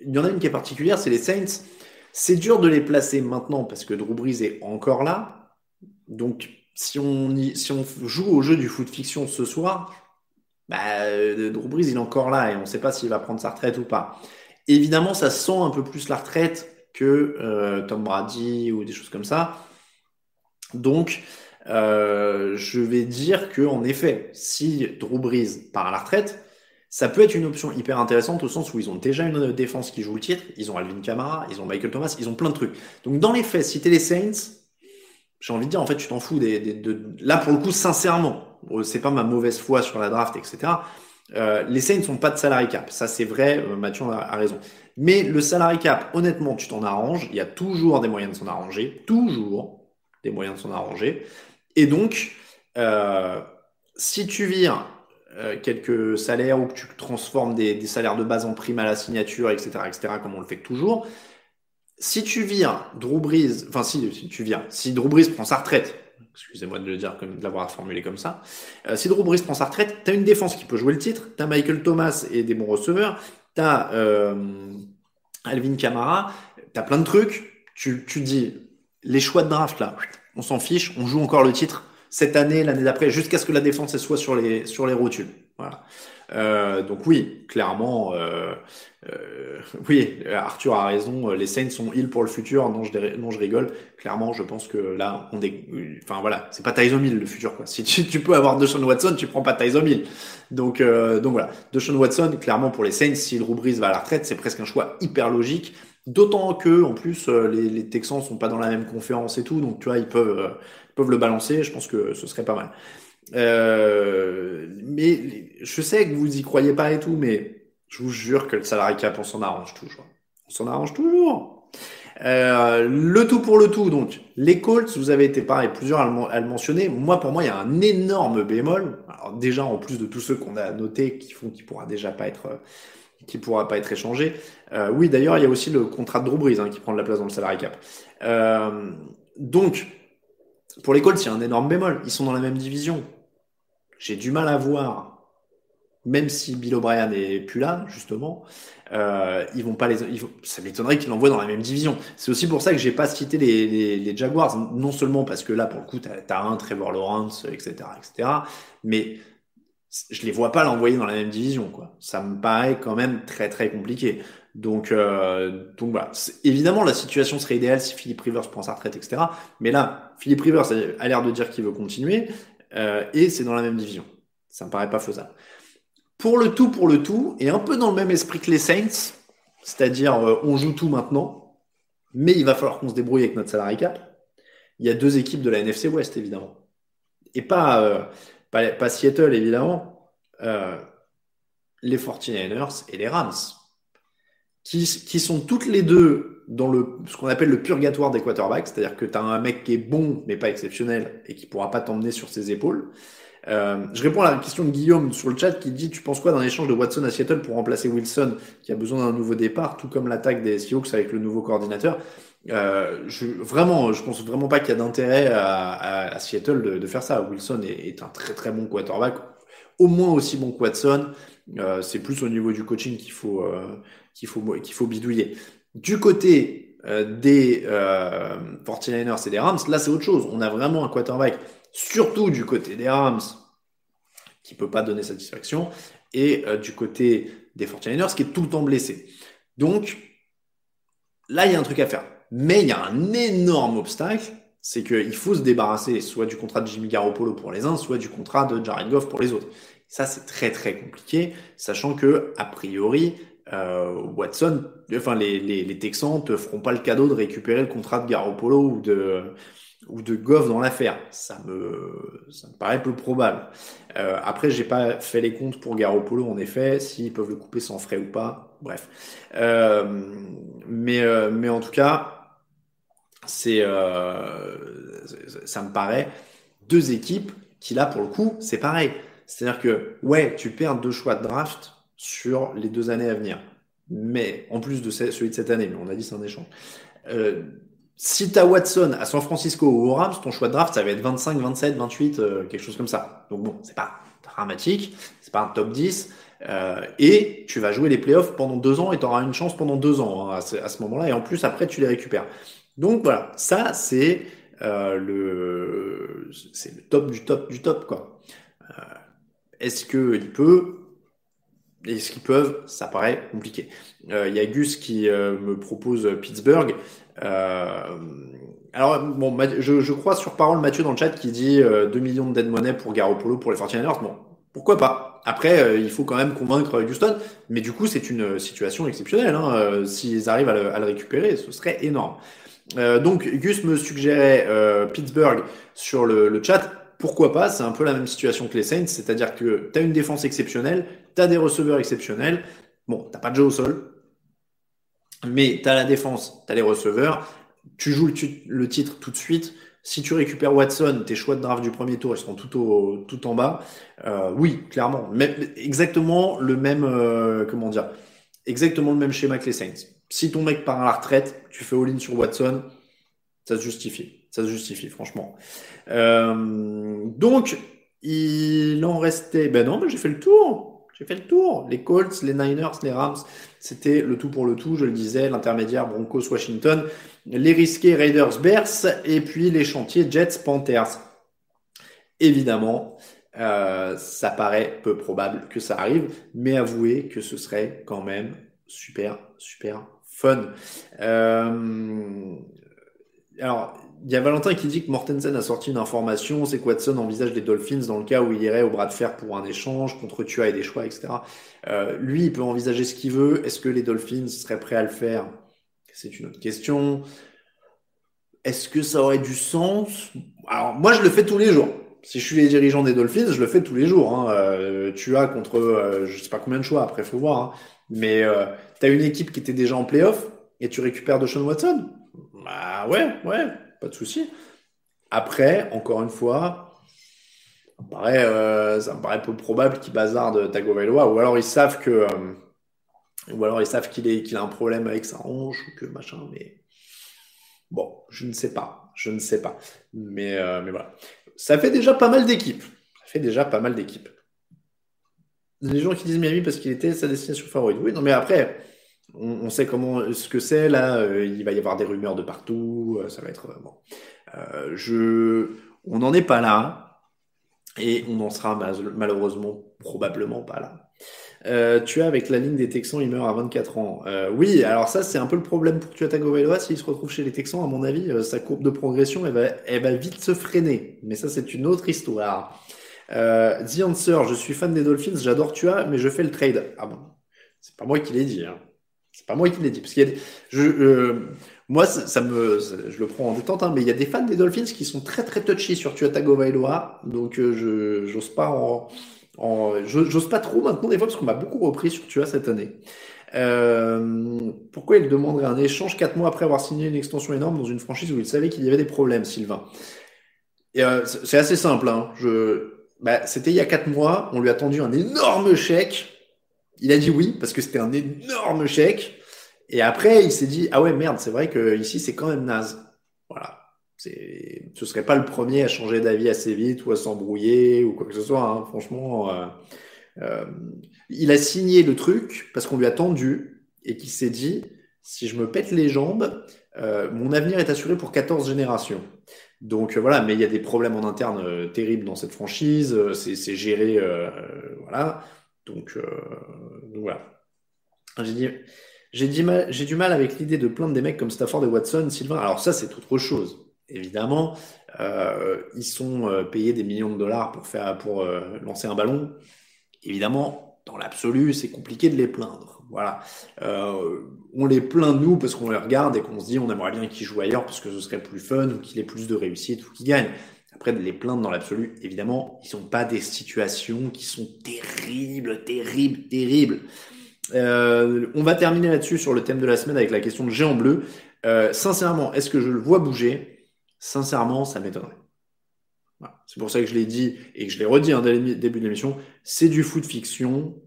il y en a une qui est particulière, c'est les Saints. C'est dur de les placer maintenant parce que Drew Brees est encore là. Donc, si on, si on joue au jeu du foot fiction ce soir, bah, Drew Brees il est encore là et on ne sait pas s'il va prendre sa retraite ou pas. Évidemment, ça sent un peu plus la retraite que Tom Brady ou des choses comme ça. Donc, euh, je vais dire que en effet, si Drew Brees part à la retraite, ça peut être une option hyper intéressante au sens où ils ont déjà une défense qui joue le titre, ils ont Alvin Kamara, ils ont Michael Thomas, ils ont plein de trucs. Donc dans les faits, si t'es les Saints, j'ai envie de dire en fait tu t'en fous des, de, là pour le coup sincèrement, c'est pas ma mauvaise foi sur la draft etc. Euh, les Saints sont pas de salary cap, ça c'est vrai, euh, Mathieu a, a, raison. Mais le salary cap, honnêtement, tu t'en arranges, il y a toujours des moyens de s'en arranger, toujours des moyens de s'en arranger. Et donc, euh, si tu vires euh, quelques salaires ou que tu transformes des, salaires de base en prime à la signature, etc., etc., comme on le fait toujours, si tu vires Drew Brees, enfin si, tu si Drew Brees prend sa retraite, excusez-moi de le dire, comme, de l'avoir formulé comme ça, euh, si Drew Brees prend sa retraite, tu as une défense qui peut jouer le titre, tu as Michael Thomas et des bons receveurs, t'as euh, Alvin Kamara, t'as plein de trucs. Tu, tu dis, les choix de draft là, on s'en fiche, on joue encore le titre cette année, l'année d'après, jusqu'à ce que la défense soit sur les, sur les rotules. Voilà. Euh, donc oui, clairement, euh, euh, oui, Arthur a raison. Les Saints sont heal pour le futur. Non, je, non, je rigole. Clairement, je pense que là, on est, enfin voilà, c'est pas Tyson Hill le futur quoi. Si tu, tu peux avoir Deshaun Watson, tu prends pas Tyson Hill. Donc euh, donc voilà, Deshaun Watson, clairement pour les Saints, si Drew Brees va à la retraite, c'est presque un choix hyper logique. D'autant que, en plus, euh, les, les, Texans sont pas dans la même conférence et tout, donc tu vois, ils peuvent, euh, peuvent le balancer. Je pense que ce serait pas mal. Euh, mais je sais que vous y croyez pas et tout, mais je vous jure que le salarié cap, on s'en arrange toujours. On s'en arrange toujours. Le tout pour le tout, donc les Colts, vous avez été pareil, plusieurs à le, mentionner. Moi, pour moi, il y a un énorme bémol. Alors déjà, en plus de tous ceux qu'on a notés, qui font qu'il pourra déjà pas être, qui pourra pas être échangé. Euh, oui, d'ailleurs, il y a aussi le contrat de Drew Brees hein, qui prend de la place dans le salarié cap. Euh, donc, pour les Colts, il y a un énorme bémol. Ils sont dans la même division. J'ai du mal à voir, même si Bill O'Brien n'est plus là, justement, euh, ils vont pas les, ça m'étonnerait qu'ils l'envoient dans la même division. C'est aussi pour ça que j'ai pas cité les, les, Jaguars, non seulement parce que là, pour le coup, t'as as un Trevor Lawrence, etc., etc., mais je les vois pas l'envoyer dans la même division, quoi. Ça me paraît quand même très très compliqué. Donc, euh, donc voilà. Évidemment, la situation serait idéale si Philippe Rivers prend sa retraite, etc. Mais là, Philippe Rivers a l'air de dire qu'il veut continuer. Euh, et c'est dans la même division. Ça me paraît pas faisable. Pour le tout, pour le tout, et un peu dans le même esprit que les Saints, c'est-à-dire euh, on joue tout maintenant, mais il va falloir qu'on se débrouille avec notre salary cap. Il y a deux équipes de la NFC West, évidemment. Et pas, pas, Seattle, évidemment. Euh, les 49ers et les Rams. Qui, qui sont toutes les deux dans le, ce qu'on appelle le purgatoire des quarterbacks, c'est-à-dire que tu as un mec qui est bon mais pas exceptionnel et qui pourra pas t'emmener sur ses épaules. Euh, je réponds à la question de Guillaume sur le chat qui dit Tu penses quoi d'un échange de Watson à Seattle pour remplacer Wilson qui a besoin d'un nouveau départ, tout comme l'attaque des Seahawks avec le nouveau coordinateur? Euh, je, Vraiment, je pense vraiment pas qu'il y a d'intérêt à, Seattle de, faire ça. Wilson est, un très très bon quarterback, au moins aussi bon que Watson. Euh, c'est plus au niveau du coaching qu'il faut, euh, qu'il faut, qu'il faut bidouiller. Du côté des euh, 49ers et des Rams, là c'est autre chose. On a vraiment un quarterback, surtout du côté des Rams, qui peut pas donner satisfaction, et du côté des 49ers, qui est tout le temps blessé. Donc, là, il y a un truc à faire. Mais il y a un énorme obstacle, c'est qu'il faut se débarrasser soit du contrat de Jimmy Garoppolo pour les uns, soit du contrat de Jared Goff pour les autres. Ça, c'est très très compliqué, sachant que, a priori, euh, Watson, enfin les, les, les, Texans te feront pas le cadeau de récupérer le contrat de Garoppolo ou de ou de Goff dans l'affaire. Ça me ça me paraît peu probable. Euh, après, j'ai pas fait les comptes pour Garoppolo en effet, s'ils peuvent le couper sans frais ou pas. Bref, euh, mais euh, mais en tout cas, c'est euh, ça me paraît deux équipes qui là pour le coup c'est pareil. C'est-à-dire que ouais, tu perds deux choix de draft sur les deux années à venir. Mais en plus de celui de cette année, mais on a dit c'est un échange. Euh, si tu as Watson à San Francisco ou aux Rams, ton choix de draft, ça va être 25, 27, 28, euh, quelque chose comme ça. Donc bon, c'est pas dramatique, c'est pas un top 10. Euh, et tu vas jouer les playoffs pendant deux ans et tu auras une chance pendant deux ans hein, à ce moment-là. Et en plus, après, tu les récupères. Donc voilà, ça, c'est euh, le, c'est le top du top du top. quoi. Euh, Est-ce qu'il peut est-ce qu'ils peuvent Ça paraît compliqué. Il euh, y a Gus qui me propose Pittsburgh. Alors, bon, je, crois sur parole Mathieu dans le chat qui dit 2 millions de dead money pour Garoppolo pour les 49ers. Bon, pourquoi pas? Après, il faut quand même convaincre Houston. Mais du coup, c'est une situation exceptionnelle. Hein. S'ils arrivent à le, récupérer, ce serait énorme. Donc, Gus me suggérait Pittsburgh sur le, chat pourquoi pas? C'est un peu la même situation que les Saints, c'est-à-dire que tu as une défense exceptionnelle, tu as des receveurs exceptionnels. Bon, t'as pas de jeu au sol, mais tu as la défense, tu as les receveurs, tu joues le, titre tout de suite. Si tu récupères Watson, tes choix de draft du premier tour, ils seront tout, en bas. Euh, oui, clairement. Exactement le même, euh, comment dire, exactement le même schéma que les Saints. Si ton mec part à la retraite, tu fais all-in sur Watson, ça se justifie. Ça se justifie, franchement. Euh, donc, il en restait. Ben non, mais j'ai fait le tour. J'ai fait le tour. Les Colts, les Niners, les Rams, c'était le tout pour le tout, je le disais, l'intermédiaire Broncos, Washington, les risqués Raiders, Bears, et puis les chantiers Jets, Panthers. Évidemment, euh, ça paraît peu probable que ça arrive, mais avouez que ce serait quand même super, super fun. Euh, alors, il y a Valentin qui dit que Mortensen a sorti une information, c'est que Watson envisage les Dolphins dans le cas où il irait au bras de fer pour un échange contre Tua et des choix, etc. Euh, lui, il peut envisager ce qu'il veut. Est-ce que les Dolphins seraient prêts à le faire? C'est une autre question. Est-ce que ça aurait du sens? Alors, moi, je le fais tous les jours. Si je suis les dirigeants des Dolphins, je le fais tous les jours. Hein. Euh, Tua contre, euh, je sais pas combien de choix, après, faut voir. Hein. Mais tu as une équipe qui était déjà en playoff et tu récupères de Sean Watson Bah ouais, ouais, pas de souci. Après, encore une fois, ça me paraît, euh, ça me paraît peu probable qu'ils bazardent Tagovailoa, ou alors ils savent que, euh, ou alors ils savent qu'il a un problème avec sa hanche ou que machin, mais bon, je ne sais pas, je ne sais pas, mais, euh, mais voilà, ça fait déjà pas mal d'équipes, ça fait déjà pas mal d'équipes. Les gens qui disent Miami parce qu'il était sa destination favorite, oui, non mais après. On, sait comment ce que c'est là. il va y avoir des rumeurs de partout. ça va être bon. Euh, je, on n'en est pas là et on n'en sera malheureusement probablement pas là. Euh, tu as avec la ligne des Texans, il meurt à 24 ans. Euh, oui, alors ça c'est un peu le problème pour Tua Tagovailoa. S'il se retrouve chez les Texans, à mon avis, euh, sa courbe de progression, elle va, vite se freiner. Mais ça c'est une autre histoire. Euh, The Answer, je suis fan des Dolphins, j'adore Tua, mais je fais le trade. Ah bon, c'est pas moi qui l'ai dit. Hein. C'est pas moi qui l'ai dit. Parce qu'il y a je, euh, moi, ça, me, je le prends en détente, hein, mais il y a des fans des Dolphins qui sont très très touchy sur Tua Tagovailoa, donc euh, je j'ose pas en, en j'ose pas trop maintenant des fois parce qu'on m'a beaucoup repris sur Tua cette année. Euh, pourquoi il demanderait un échange quatre mois après avoir signé une extension énorme dans une franchise où il savait qu'il y avait des problèmes, Sylvain? Euh, C'est assez simple. Hein. Je, bah, c'était il y a quatre mois. On lui a tendu un énorme chèque il a dit oui parce que c'était un énorme chèque. Et après, il s'est dit ah ouais merde, c'est vrai que ici c'est quand même naze. Voilà. C'est, ce serait pas le premier à changer d'avis assez vite ou à s'embrouiller ou quoi que ce soit. Hein. Franchement, euh, euh, il a signé le truc parce qu'on lui a tendu et qu'il s'est dit si je me pète les jambes, euh, mon avenir est assuré pour 14 générations. Donc voilà, mais il y a des problèmes en interne terribles dans cette franchise. C'est géré, voilà. Donc, euh, donc voilà. J'ai dit, j'ai du mal, avec l'idée de plaindre des mecs comme Stafford et Watson, Sylvain. Alors ça, c'est autre chose. Évidemment, euh, ils sont euh, payés des millions de dollars pour faire, pour lancer un ballon. Évidemment, dans l'absolu, c'est compliqué de les plaindre. Voilà. On les plaint nous parce qu'on les regarde et qu'on se dit on aimerait bien qu'ils jouent ailleurs parce que ce serait plus fun ou qu'il ait plus de réussite ou qu'il gagne. Après, les plaindre dans l'absolu, évidemment, ils sont pas des situations qui sont terribles, terribles, terribles. Euh, on va terminer là-dessus sur le thème de la semaine avec la question de géant bleu. Euh, sincèrement, est-ce que je le vois bouger? Sincèrement, ça m'étonnerait. C'est pour ça que je l'ai dit et que je l'ai redit hein, dès le début de l'émission. C'est du foot fiction.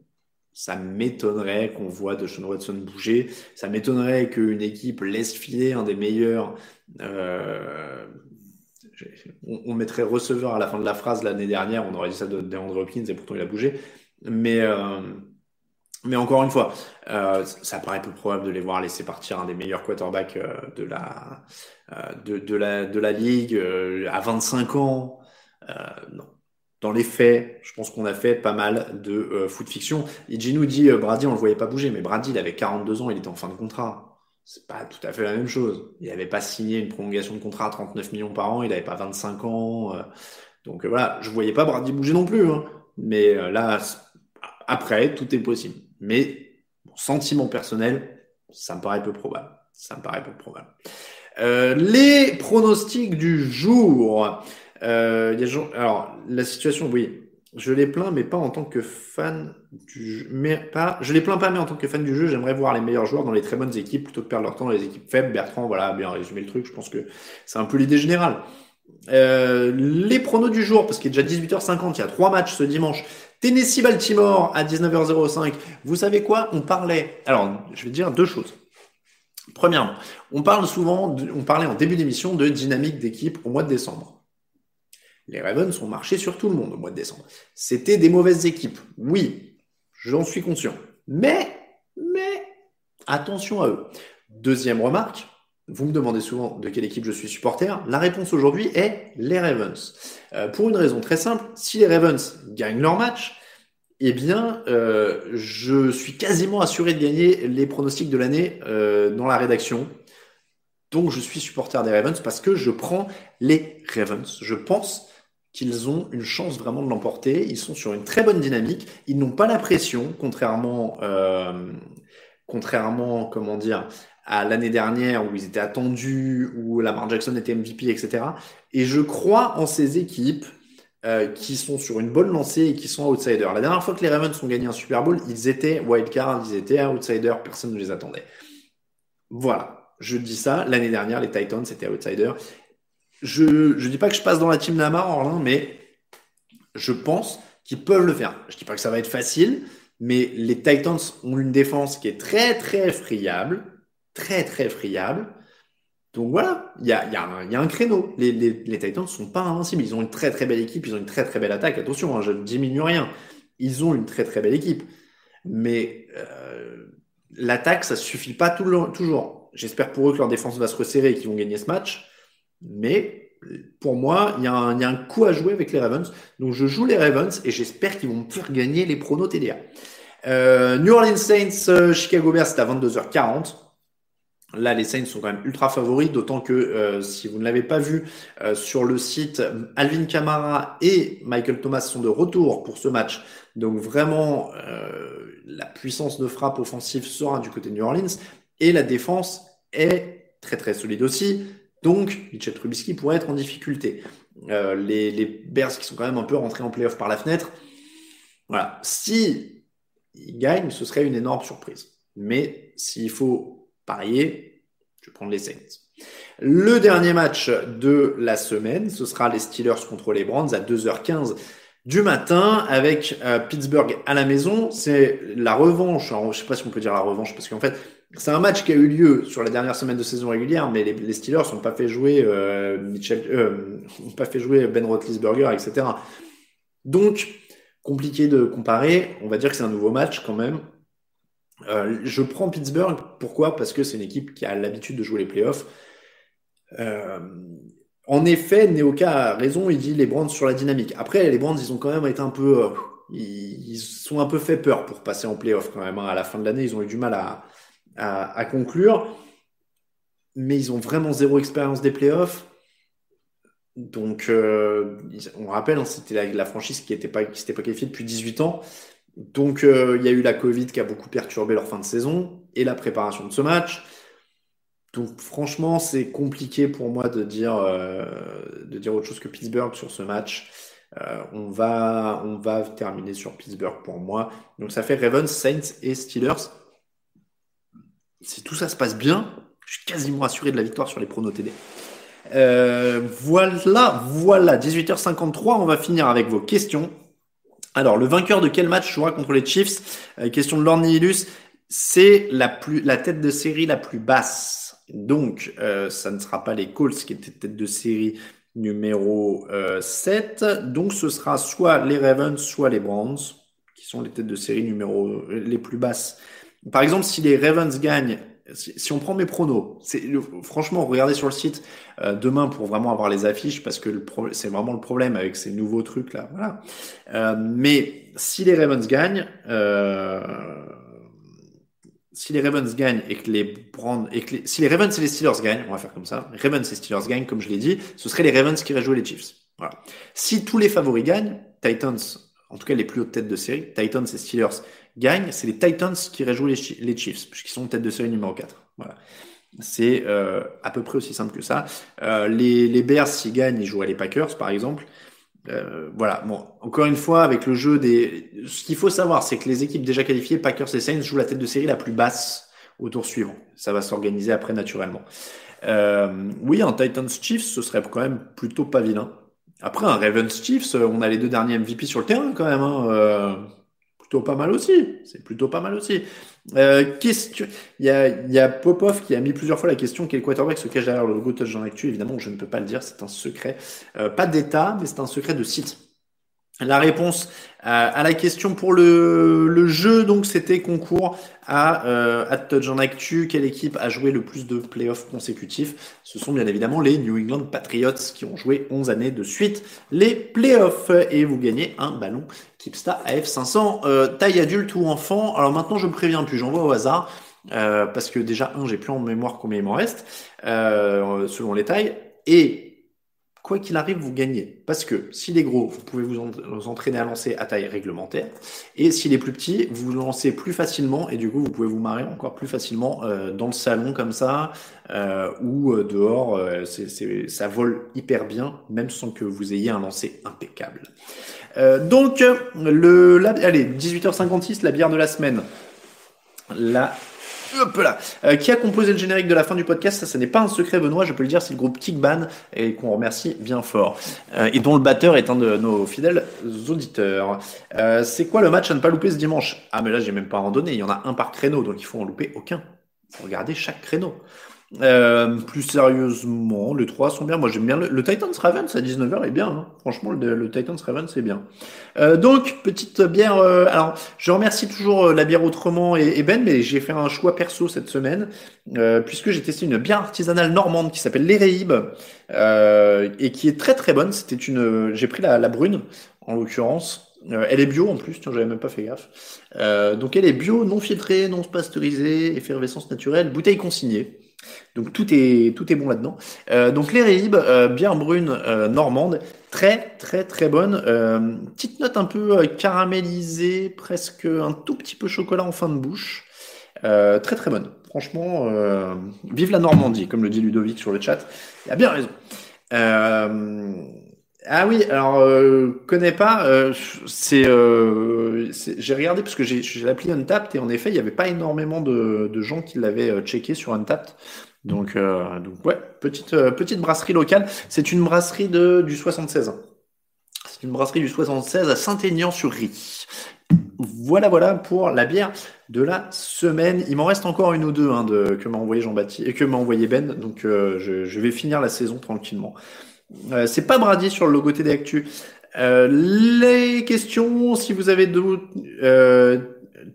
Ça m'étonnerait qu'on voit de Sean Watson bouger. Ça m'étonnerait qu'une équipe laisse filer un des meilleurs euh, on, mettrait receveur à la fin de la phrase l'année dernière, on aurait dit ça de DeAndre Hopkins et pourtant il a bougé. Mais, euh, mais encore une fois, euh, ça paraît peu probable de les voir laisser partir un des meilleurs quarterbacks euh, de la, de, la, de la ligue à 25 ans. non. Dans les faits, je pense qu'on a fait pas mal de foot fiction. Iji nous dit Brady, on le voyait pas bouger, mais Brady, il avait 42 ans, il était en fin de contrat c'est pas tout à fait la même chose. Il n'avait pas signé une prolongation de contrat à 39 millions par an, il n'avait pas 25 ans. Euh, donc euh, voilà, je voyais pas Brady bouger non plus. Hein. Mais euh, là, après, tout est possible. Mais sentiment personnel, ça me paraît peu probable. Ça me paraît peu probable. les pronostics du jour. y a, alors, la situation, oui, je les plains, mais pas en tant que fan du jeu. Mais pas, je les plains pas, mais en tant que fan du jeu, j'aimerais voir les meilleurs joueurs dans les très bonnes équipes plutôt que perdre leur temps dans les équipes faibles. Bertrand, voilà, bien résumé le truc. Je pense que c'est un peu l'idée générale. Euh, les pronos du jour, parce qu'il est déjà 18h50, il y a trois matchs ce dimanche. Tennessee Baltimore à 19h05. Vous savez quoi? On parlait. Alors, je vais dire deux choses. Premièrement, on parle souvent, on parlait en début d'émission de dynamique d'équipe au mois de décembre. Les Ravens ont marché sur tout le monde au mois de décembre. C'était des mauvaises équipes. Oui, J'en suis conscient. Mais, mais, attention à eux. Deuxième remarque, vous me demandez souvent de quelle équipe je suis supporter. La réponse aujourd'hui est les Ravens. Euh, pour une raison très simple, si les Ravens gagnent leur match, eh bien, euh, je suis quasiment assuré de gagner les pronostics de l'année euh, dans la rédaction. Donc, je suis supporter des Ravens parce que je prends les Ravens. Je pense qu'ils ont une chance vraiment de l'emporter. Ils sont sur une très bonne dynamique. Ils n'ont pas la pression, contrairement, euh, contrairement, comment dire, à l'année dernière où ils étaient attendus, où Lamar Jackson était MVP, etc. Et je crois en ces équipes euh, qui sont sur une bonne lancée et qui sont outsiders. La dernière fois que les Ravens ont gagné un Super Bowl, ils étaient wildcard, ils étaient outsiders, personne ne les attendait. Voilà, je dis ça. L'année dernière, les Titans étaient outsiders. Je ne dis pas que je passe dans la team Lamar, Orlin, mais je pense qu'ils peuvent le faire. Je dis pas que ça va être facile, mais les Titans ont une défense qui est très très friable, très très friable. Donc voilà, il y a, y, a un, y a, un créneau. Les, les, les Titans ne sont pas invincibles. Ils ont une très très belle équipe, ils ont une très très belle attaque. Attention, hein, je ne diminue rien. Ils ont une très très belle équipe. Mais euh, l'attaque, ça suffit pas toujours. J'espère pour eux que leur défense va se resserrer et qu'ils vont gagner ce match. Mais pour moi, il y, y, a un coup à jouer avec les Ravens. Donc je joue les Ravens et j'espère qu'ils vont me faire gagner les pronos TDA. Euh, New Orleans Saints, euh, Chicago Bears, c'est à 22h40. Là, les Saints sont quand même ultra favoris, d'autant que euh, si vous ne l'avez pas vu euh, sur le site, Alvin Kamara et Michael Thomas sont de retour pour ce match. Donc vraiment, euh, la puissance de frappe offensive sera du côté de New Orleans et la défense est très très solide aussi. Donc, Mitchell Trubisky pourrait être en difficulté. les, les Bears qui sont quand même un peu rentrés en playoff par la fenêtre. Voilà. Si ils gagnent, ce serait une énorme surprise. Mais s'il faut parier, je vais prendre les Saints. Le dernier match de la semaine, ce sera les Steelers contre les Browns à 2h15 du matin avec euh, Pittsburgh à la maison. C'est la revanche. Alors, je sais pas si on peut dire la revanche parce qu'en fait, c'est un match qui a eu lieu sur la dernière semaine de saison régulière, mais les, Steelers n'ont pas fait jouer euh, Mitchell, euh, pas fait jouer Ben Roethlisberger, etc. Donc, compliqué de comparer. On va dire que c'est un nouveau match quand même. Euh, je prends Pittsburgh, pourquoi? Parce que c'est une équipe qui a l'habitude de jouer les playoffs. Euh, en effet, Neoka a raison, il dit les Browns sur la dynamique. Après, les Browns, ils ont quand même été un peu... Euh, ils, sont un peu fait peur pour passer en playoff quand même. Hein. À la fin de l'année, ils ont eu du mal à, à, conclure. Mais ils ont vraiment zéro expérience des playoffs. Donc, euh, on rappelle, hein, c'était la, franchise qui n'était pas, pas qualifiée depuis 18 ans. Donc, euh, il y a eu la Covid qui a beaucoup perturbé leur fin de saison et la préparation de ce match. Donc, franchement, c'est compliqué pour moi de dire, euh, de dire autre chose que Pittsburgh sur ce match. On, va, on va terminer sur Pittsburgh pour moi. Donc, ça fait Ravens, Saints et Steelers. Si tout ça se passe bien, je suis quasiment assuré de la victoire sur les pronos TD. Euh, voilà, voilà, 18h53, on va finir avec vos questions. Alors, le vainqueur de quel match jouera contre les Chiefs? Euh, Question de Lornilus. C'est la, la tête de série la plus basse. Donc, euh, ça ne sera pas les Colts qui étaient tête de série numéro euh, 7. Donc, ce sera soit les Ravens, soit les Browns, qui sont les têtes de série numéro les plus basses. Par exemple, si les Ravens gagnent si, on prend mes pronos, c'est franchement regardez sur le site euh, demain pour vraiment avoir les affiches parce que c'est vraiment le problème avec ces nouveaux trucs là. Voilà. Euh, mais si les Ravens gagnent, euh, si les Ravens gagnent et que les Browns et que les, si les Ravens et les Steelers gagnent, on va faire comme ça. Ravens et Steelers gagnent, comme je l'ai dit, ce serait les Ravens qui jouer les Chiefs. Voilà. Si tous les favoris gagnent, Titans, en tout cas les plus hautes têtes de série, Titans et Steelers gagnent, c'est les Titans qui rejouent les, Chiefs, puisqu'ils sont tête de série numéro 4. Voilà. C'est euh, à peu près aussi simple que ça. Euh, les, Bears, s'ils gagnent, ils jouent les Packers, par exemple. Euh, voilà. Bon, encore une fois, avec le jeu des, ce qu'il faut savoir, c'est que les équipes déjà qualifiées, Packers et Saints, jouent la tête de série la plus basse au tour suivant. Ça va s'organiser après naturellement. Oui, un Titans Chiefs, ce serait quand même plutôt pas vilain. Après, un Ravens Chiefs, on a les deux derniers MVP sur le terrain quand même. Hein. Plutôt pas mal aussi. C'est plutôt pas mal aussi. Euh, question. Il y a, il y a Popov qui a mis plusieurs fois la question quel quarterback se cache derrière le logo Touchdown Actu. Évidemment, je ne peux pas le dire, c'est un secret. Euh, pas d'État, mais c'est un secret de site. La réponse à la question pour le, le jeu, donc c'était concours à, euh, à Touch en Actu. Quelle équipe a joué le plus de playoffs consécutifs? Ce sont bien évidemment les New England Patriots qui ont joué 11 années de suite les playoffs. Et vous gagnez un ballon Kipsta AF500 euh, taille adulte ou enfant? Alors maintenant je me préviens plus, j'envoie au hasard. Euh, parce que déjà, un, j'ai plus en mémoire combien il m'en reste, euh, selon les tailles. Et quoi qu'il arrive, vous gagnez. Parce que s'il est gros, vous pouvez vous, entraîner à lancer à taille réglementaire. Et s'il est plus petit, vous lancez plus facilement et du coup, vous pouvez vous marrer encore plus facilement euh, dans le salon comme ça euh, ou euh, dehors. ça vole hyper bien, même sans que vous ayez un lancer impeccable. donc, le, la, allez, 18h56, la bière de la semaine. La Euh, qui a composé le générique de la fin du podcast Ça, ce n'est pas un secret, Benoît. Je peux le dire, c'est le groupe Kickban et qu'on remercie bien fort. Euh, et dont le batteur est un de nos fidèles auditeurs. Euh, c'est quoi le match à ne pas louper ce dimanche? Ah, mais là, j'ai même pas randonné. Il y en a un par créneau, donc il faut en louper aucun. Faut regarder chaque créneau. Euh, plus sérieusement, les trois sont bien. Moi, j'aime bien le, le, Titans Ravens à 19h est bien. Hein. Franchement, le, le, Titans Ravens c'est bien. Euh, donc, petite bière. Euh, alors, je remercie toujours euh, la bière autrement et, Ben, mais j'ai fait un choix perso cette semaine euh, puisque j'ai testé une bière artisanale normande qui s'appelle l'Ereib et qui est très très bonne. C'était une. J'ai pris la, la brune en l'occurrence. elle est bio en plus, tiens, j'avais même pas fait gaffe. donc elle est bio, non filtrée, non pasteurisée, effervescence naturelle, bouteille consignée. Donc tout est tout est bon là-dedans. Euh, donc les Réibes, euh, bière brune euh, normande, très très très bonne. Petite note un peu caramélisée, presque un tout petit peu chocolat en fin de bouche. très très bonne. Franchement, vive la Normandie, comme le dit Ludovic sur le chat. Il a bien raison. Ah oui, alors euh, connais pas. Euh, c'est, j'ai regardé parce que j'ai, l'appli Untapped et en effet, il n'y avait pas énormément de, de gens qui l'avaient checké sur Untapped. Donc, euh, donc ouais, petite, euh, petite brasserie locale. C'est une brasserie de, du 76. C'est une brasserie du 76 à Saint-Aignan-sur-Rie. Voilà, voilà pour la bière de la semaine. Il m'en reste encore une ou deux hein, de, que m'a envoyé Jean-Baptiste et que m'a envoyé Ben. Donc, euh, je, je, vais finir la saison tranquillement. Euh, c'est pas Brady sur le logo TD Actu. Euh, les questions, si vous avez d'autres, euh,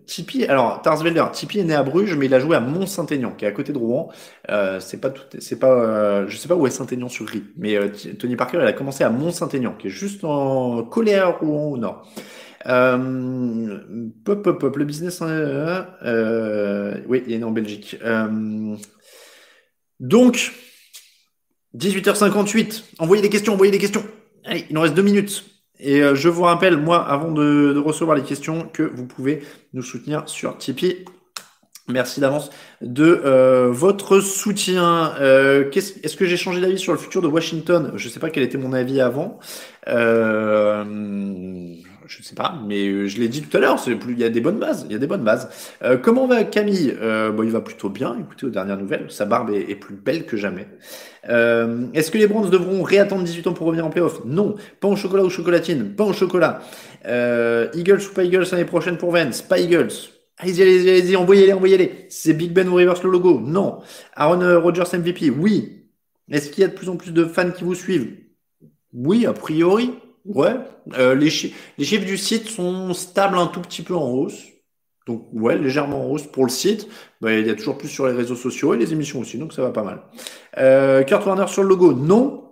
Tipeee, alors Tarsvelder, Tipeee est né à Bruges, mais il a joué à Mont-Saint-Aignan, qui est à côté de Rouen. Euh, c'est pas tout, c'est pas, euh, je sais pas où est Saint-Aignan sur Gris, mais euh, Tony Parker, il a commencé à Mont-Saint-Aignan, qui est juste en collé à Rouen au nord. Pop, pop, pop, le business, oui, il est né en Belgique. donc, 18h58, envoyez des questions, envoyez des questions. Allez, il nous reste deux minutes. Et euh, je vous rappelle, moi, avant de, recevoir les questions, que vous pouvez nous soutenir sur Tipeee. Merci d'avance de euh, votre soutien. Euh, Est-ce que j'ai changé d'avis sur le futur de Washington? Je ne sais pas quel était mon avis avant. Euh, je ne sais pas, mais je l'ai dit tout à l'heure. Il y a des bonnes bases. Il y a des bonnes bases. Euh, comment va Camille? Bon, Il va plutôt bien. Écoutez aux dernières nouvelles, sa barbe est, plus belle que jamais. Euh, Est-ce que les Browns devront réattendre 18 ans pour revenir en playoff? Non. Pas au chocolat ou chocolatine Pas au chocolat. Euh, Eagles ou pas Eagles l'année prochaine pour Vance? Pas. Allez-y, allez-y, allez-y, envoyez-les, envoyez-les. C'est Big Ben ou Reverse le logo? Non. Aaron euh, Rodgers MVP Oui. Est-ce qu'il y a de plus en plus de fans qui vous suivent? Oui, a priori. Ouais. Euh, les, chi les chiffres du site sont stables un tout petit peu en hausse. Donc ouais, légèrement en hausse pour le site. Il y a toujours plus sur les réseaux sociaux et les émissions aussi, donc ça va pas mal. Euh, Kurt Warner sur le logo, non.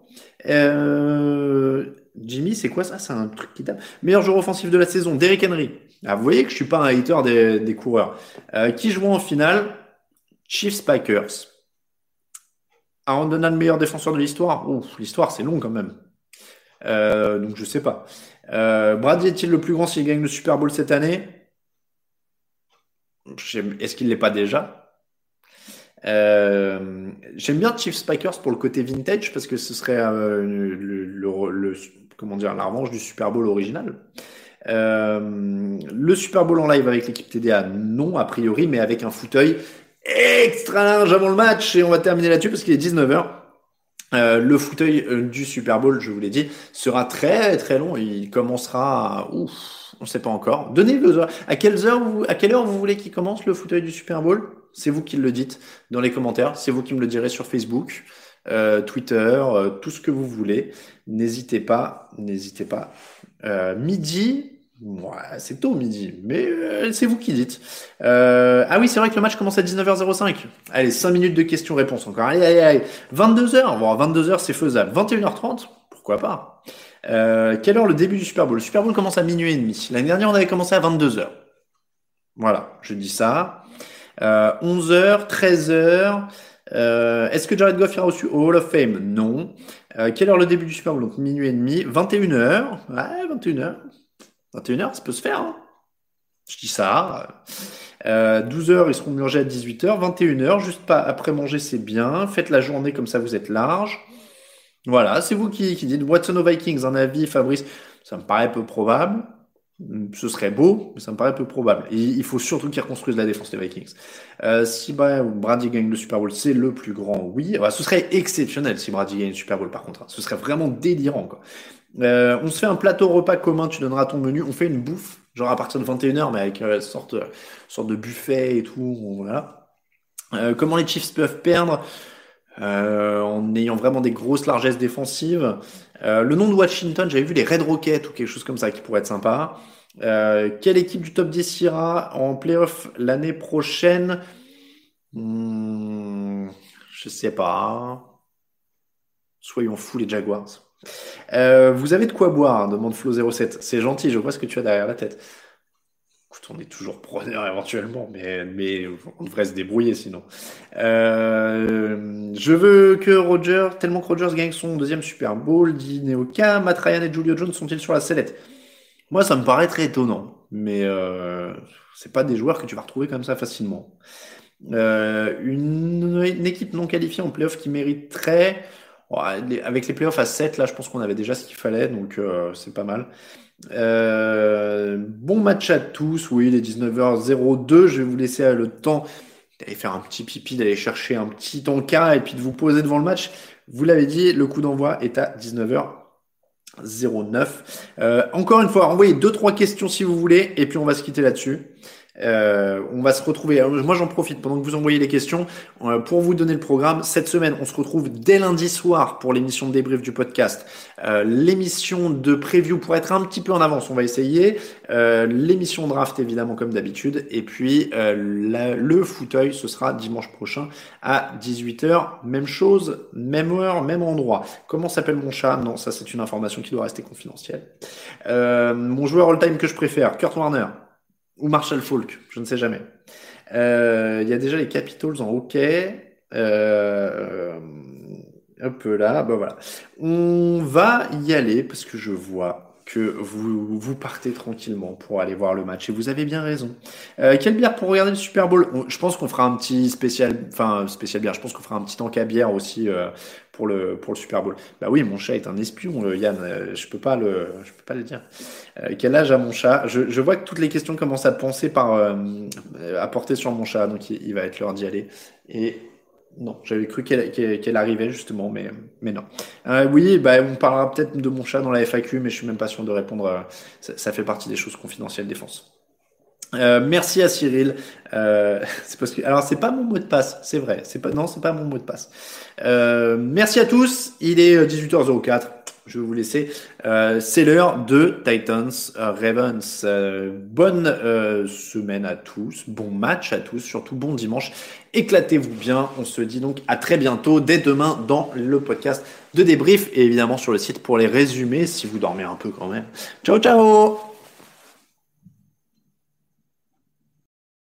Euh, Jimmy, c'est quoi ça? C'est un truc qui tape. Meilleur joueur offensif de la saison, Derrick Henry. Ah, vous voyez que je suis pas un hater des, des coureurs. Euh, qui joue en finale? Chiefs Packers. Aaron Donald, meilleur défenseur de l'histoire? Ouf, l'histoire c'est long quand même. Euh, donc je sais pas. Euh, Brady est-il le plus grand s'il gagne le Super Bowl cette année? Est-ce qu'il l'est pas déjà? Euh, J'aime bien Chief Spikers pour le côté vintage parce que ce serait euh, le, comment dire la revanche du Super Bowl original. Le Super Bowl en live avec l'équipe TDA, non a priori, mais avec un fauteuil extra large avant le match et on va terminer là-dessus parce qu'il est 19h. Euh, le fauteuil euh, du Super Bowl, je vous l'ai dit, sera très très long. Il commencera on ne sait pas encore. Donnez-le. À quelle heure vous, à quelle heure vous voulez qu'il commence le fauteuil du Super Bowl? C'est vous qui le dites dans les commentaires. C'est vous qui me le direz sur Facebook, euh, Twitter, tout ce que vous voulez. N'hésitez pas, n'hésitez pas. midi, Ouais, c'est tôt midi, mais euh, c'est vous qui dites. Euh, ah oui, c'est vrai que le match commence à 19h05. Allez, 5 minutes de questions-réponses encore. Allez, allez, allez. 22h, bon, 22h c'est faisable. 21h30, pourquoi pas? Euh, quelle heure le début du Super Bowl? Le Super Bowl commence à minuit et demi. L'année dernière, on avait commencé à 22h. Voilà, je dis ça. 11h, 13h. Est-ce que Jared Goff ira au Hall of Fame? Non. quelle heure le début du Super Bowl? Donc minuit et demi. 21h. Ouais, 21h. 21h, ça peut se faire. Hein. je dis ça. Euh, 12h, ils seront mangés à 18h. 21h, juste pas après manger, c'est bien. Faites la journée comme ça, vous êtes large. Voilà, c'est vous qui, qui dites Watson aux Vikings. Un avis, Fabrice, ça me paraît peu probable. Ce serait beau, mais ça me paraît peu probable. Il faut surtout qu'ils reconstruisent la défense des Vikings. Euh, si Brady gagne le Super Bowl, c'est le plus grand, oui. ce serait exceptionnel si Brady gagne le Super Bowl, par contre. Hein. Ce serait vraiment délirant, quoi. Euh, on se fait un plateau repas commun, tu donneras ton menu. On fait une bouffe, genre à partir de 21h, mais avec euh, sorte, sorte de buffet et tout. Voilà. Euh, comment les Chiefs peuvent perdre? En ayant vraiment des grosses largesses défensives. le nom de Washington, j'avais vu les Red Rockets ou quelque chose comme ça qui pourrait être sympa. quelle équipe du top 10 ira en playoff l'année prochaine? Hmm, Je sais pas. Soyons fous les Jaguars. Euh, vous avez de quoi boire demande Flo07. C'est gentil, je vois ce que tu as derrière la tête. Écoute, on est toujours preneur éventuellement, mais, on devrait se débrouiller sinon. Euh, je veux que Roger, tellement que Rogers gagne son deuxième Super Bowl, dit Neoka, Matt Ryan et Julio Jones sont-ils sur la sellette? Moi, ça me paraît très étonnant, mais euh, c'est pas des joueurs que tu vas retrouver comme ça facilement. Euh, une, une, équipe non qualifiée en playoff qui mériterait avec les playoffs à 7, là, je pense qu'on avait déjà ce qu'il fallait, donc euh, c'est pas mal. Euh, bon match à tous, oui, il est 19h02. Je vais vous laisser le temps d'aller faire un petit pipi, d'aller chercher un petit encas et puis de vous poser devant le match. Vous l'avez dit, le coup d'envoi est à 19h09. Euh, encore une fois, envoyez deux trois questions si vous voulez, et puis on va se quitter là-dessus. Euh, on va se retrouver. moi, j'en profite pendant que vous envoyez les questions euh, pour vous donner le programme. Cette semaine, on se retrouve dès lundi soir pour l'émission de débrief du podcast. Euh, l'émission de preview pour être un petit peu en avance, on va essayer. l'émission draft, évidemment, comme d'habitude. Et puis, le fauteuil, ce sera dimanche prochain à 18h. Même chose, même heure, même endroit. Comment s'appelle mon chat? Non, ça, c'est une information qui doit rester confidentielle. mon joueur all-time que je préfère, Kurt Warner. Ou Marshall Falk, je ne sais jamais. Euh, il y a déjà les Capitals en hockey. Euh, hop là, ben voilà. On va y aller parce que je vois que vous, vous partez tranquillement pour aller voir le match. Et vous avez bien raison. Euh, quelle bière pour regarder le Super Bowl? Je pense qu'on fera un petit spécial, enfin spécial bière. Je pense qu'on fera un petit tank à bière aussi euh, pour le pour le Super Bowl. Bah oui, mon chat est un espion, euh, Yann. Je peux peux pas le dire. Quel âge a mon chat? Je, je, vois que toutes les questions commencent à penser par à porter sur mon chat, donc il, il va être l'heure d'y aller. Et non, j'avais cru qu'elle arrivait justement, mais, mais non. Euh, oui, bah, on parlera peut-être de mon chat dans la FAQ, mais je suis même pas sûr de répondre. Euh, ça, fait partie des choses confidentielles défense. Euh, merci à Cyril. Euh, c'est parce que, alors c'est pas mon mot de passe, c'est vrai. C'est pas, non, c'est pas mon mot de passe. Euh, merci à tous. Il est 18h04 je vais vous laisser. Euh, c'est l'heure de Titans euh, Ravens. Euh, bonne semaine à tous, bon match à tous, surtout bon dimanche. Éclatez-vous bien. On se dit donc à très bientôt, dès demain, dans le podcast de débrief et évidemment sur le site pour les résumer si vous dormez un peu quand même. Ciao, ciao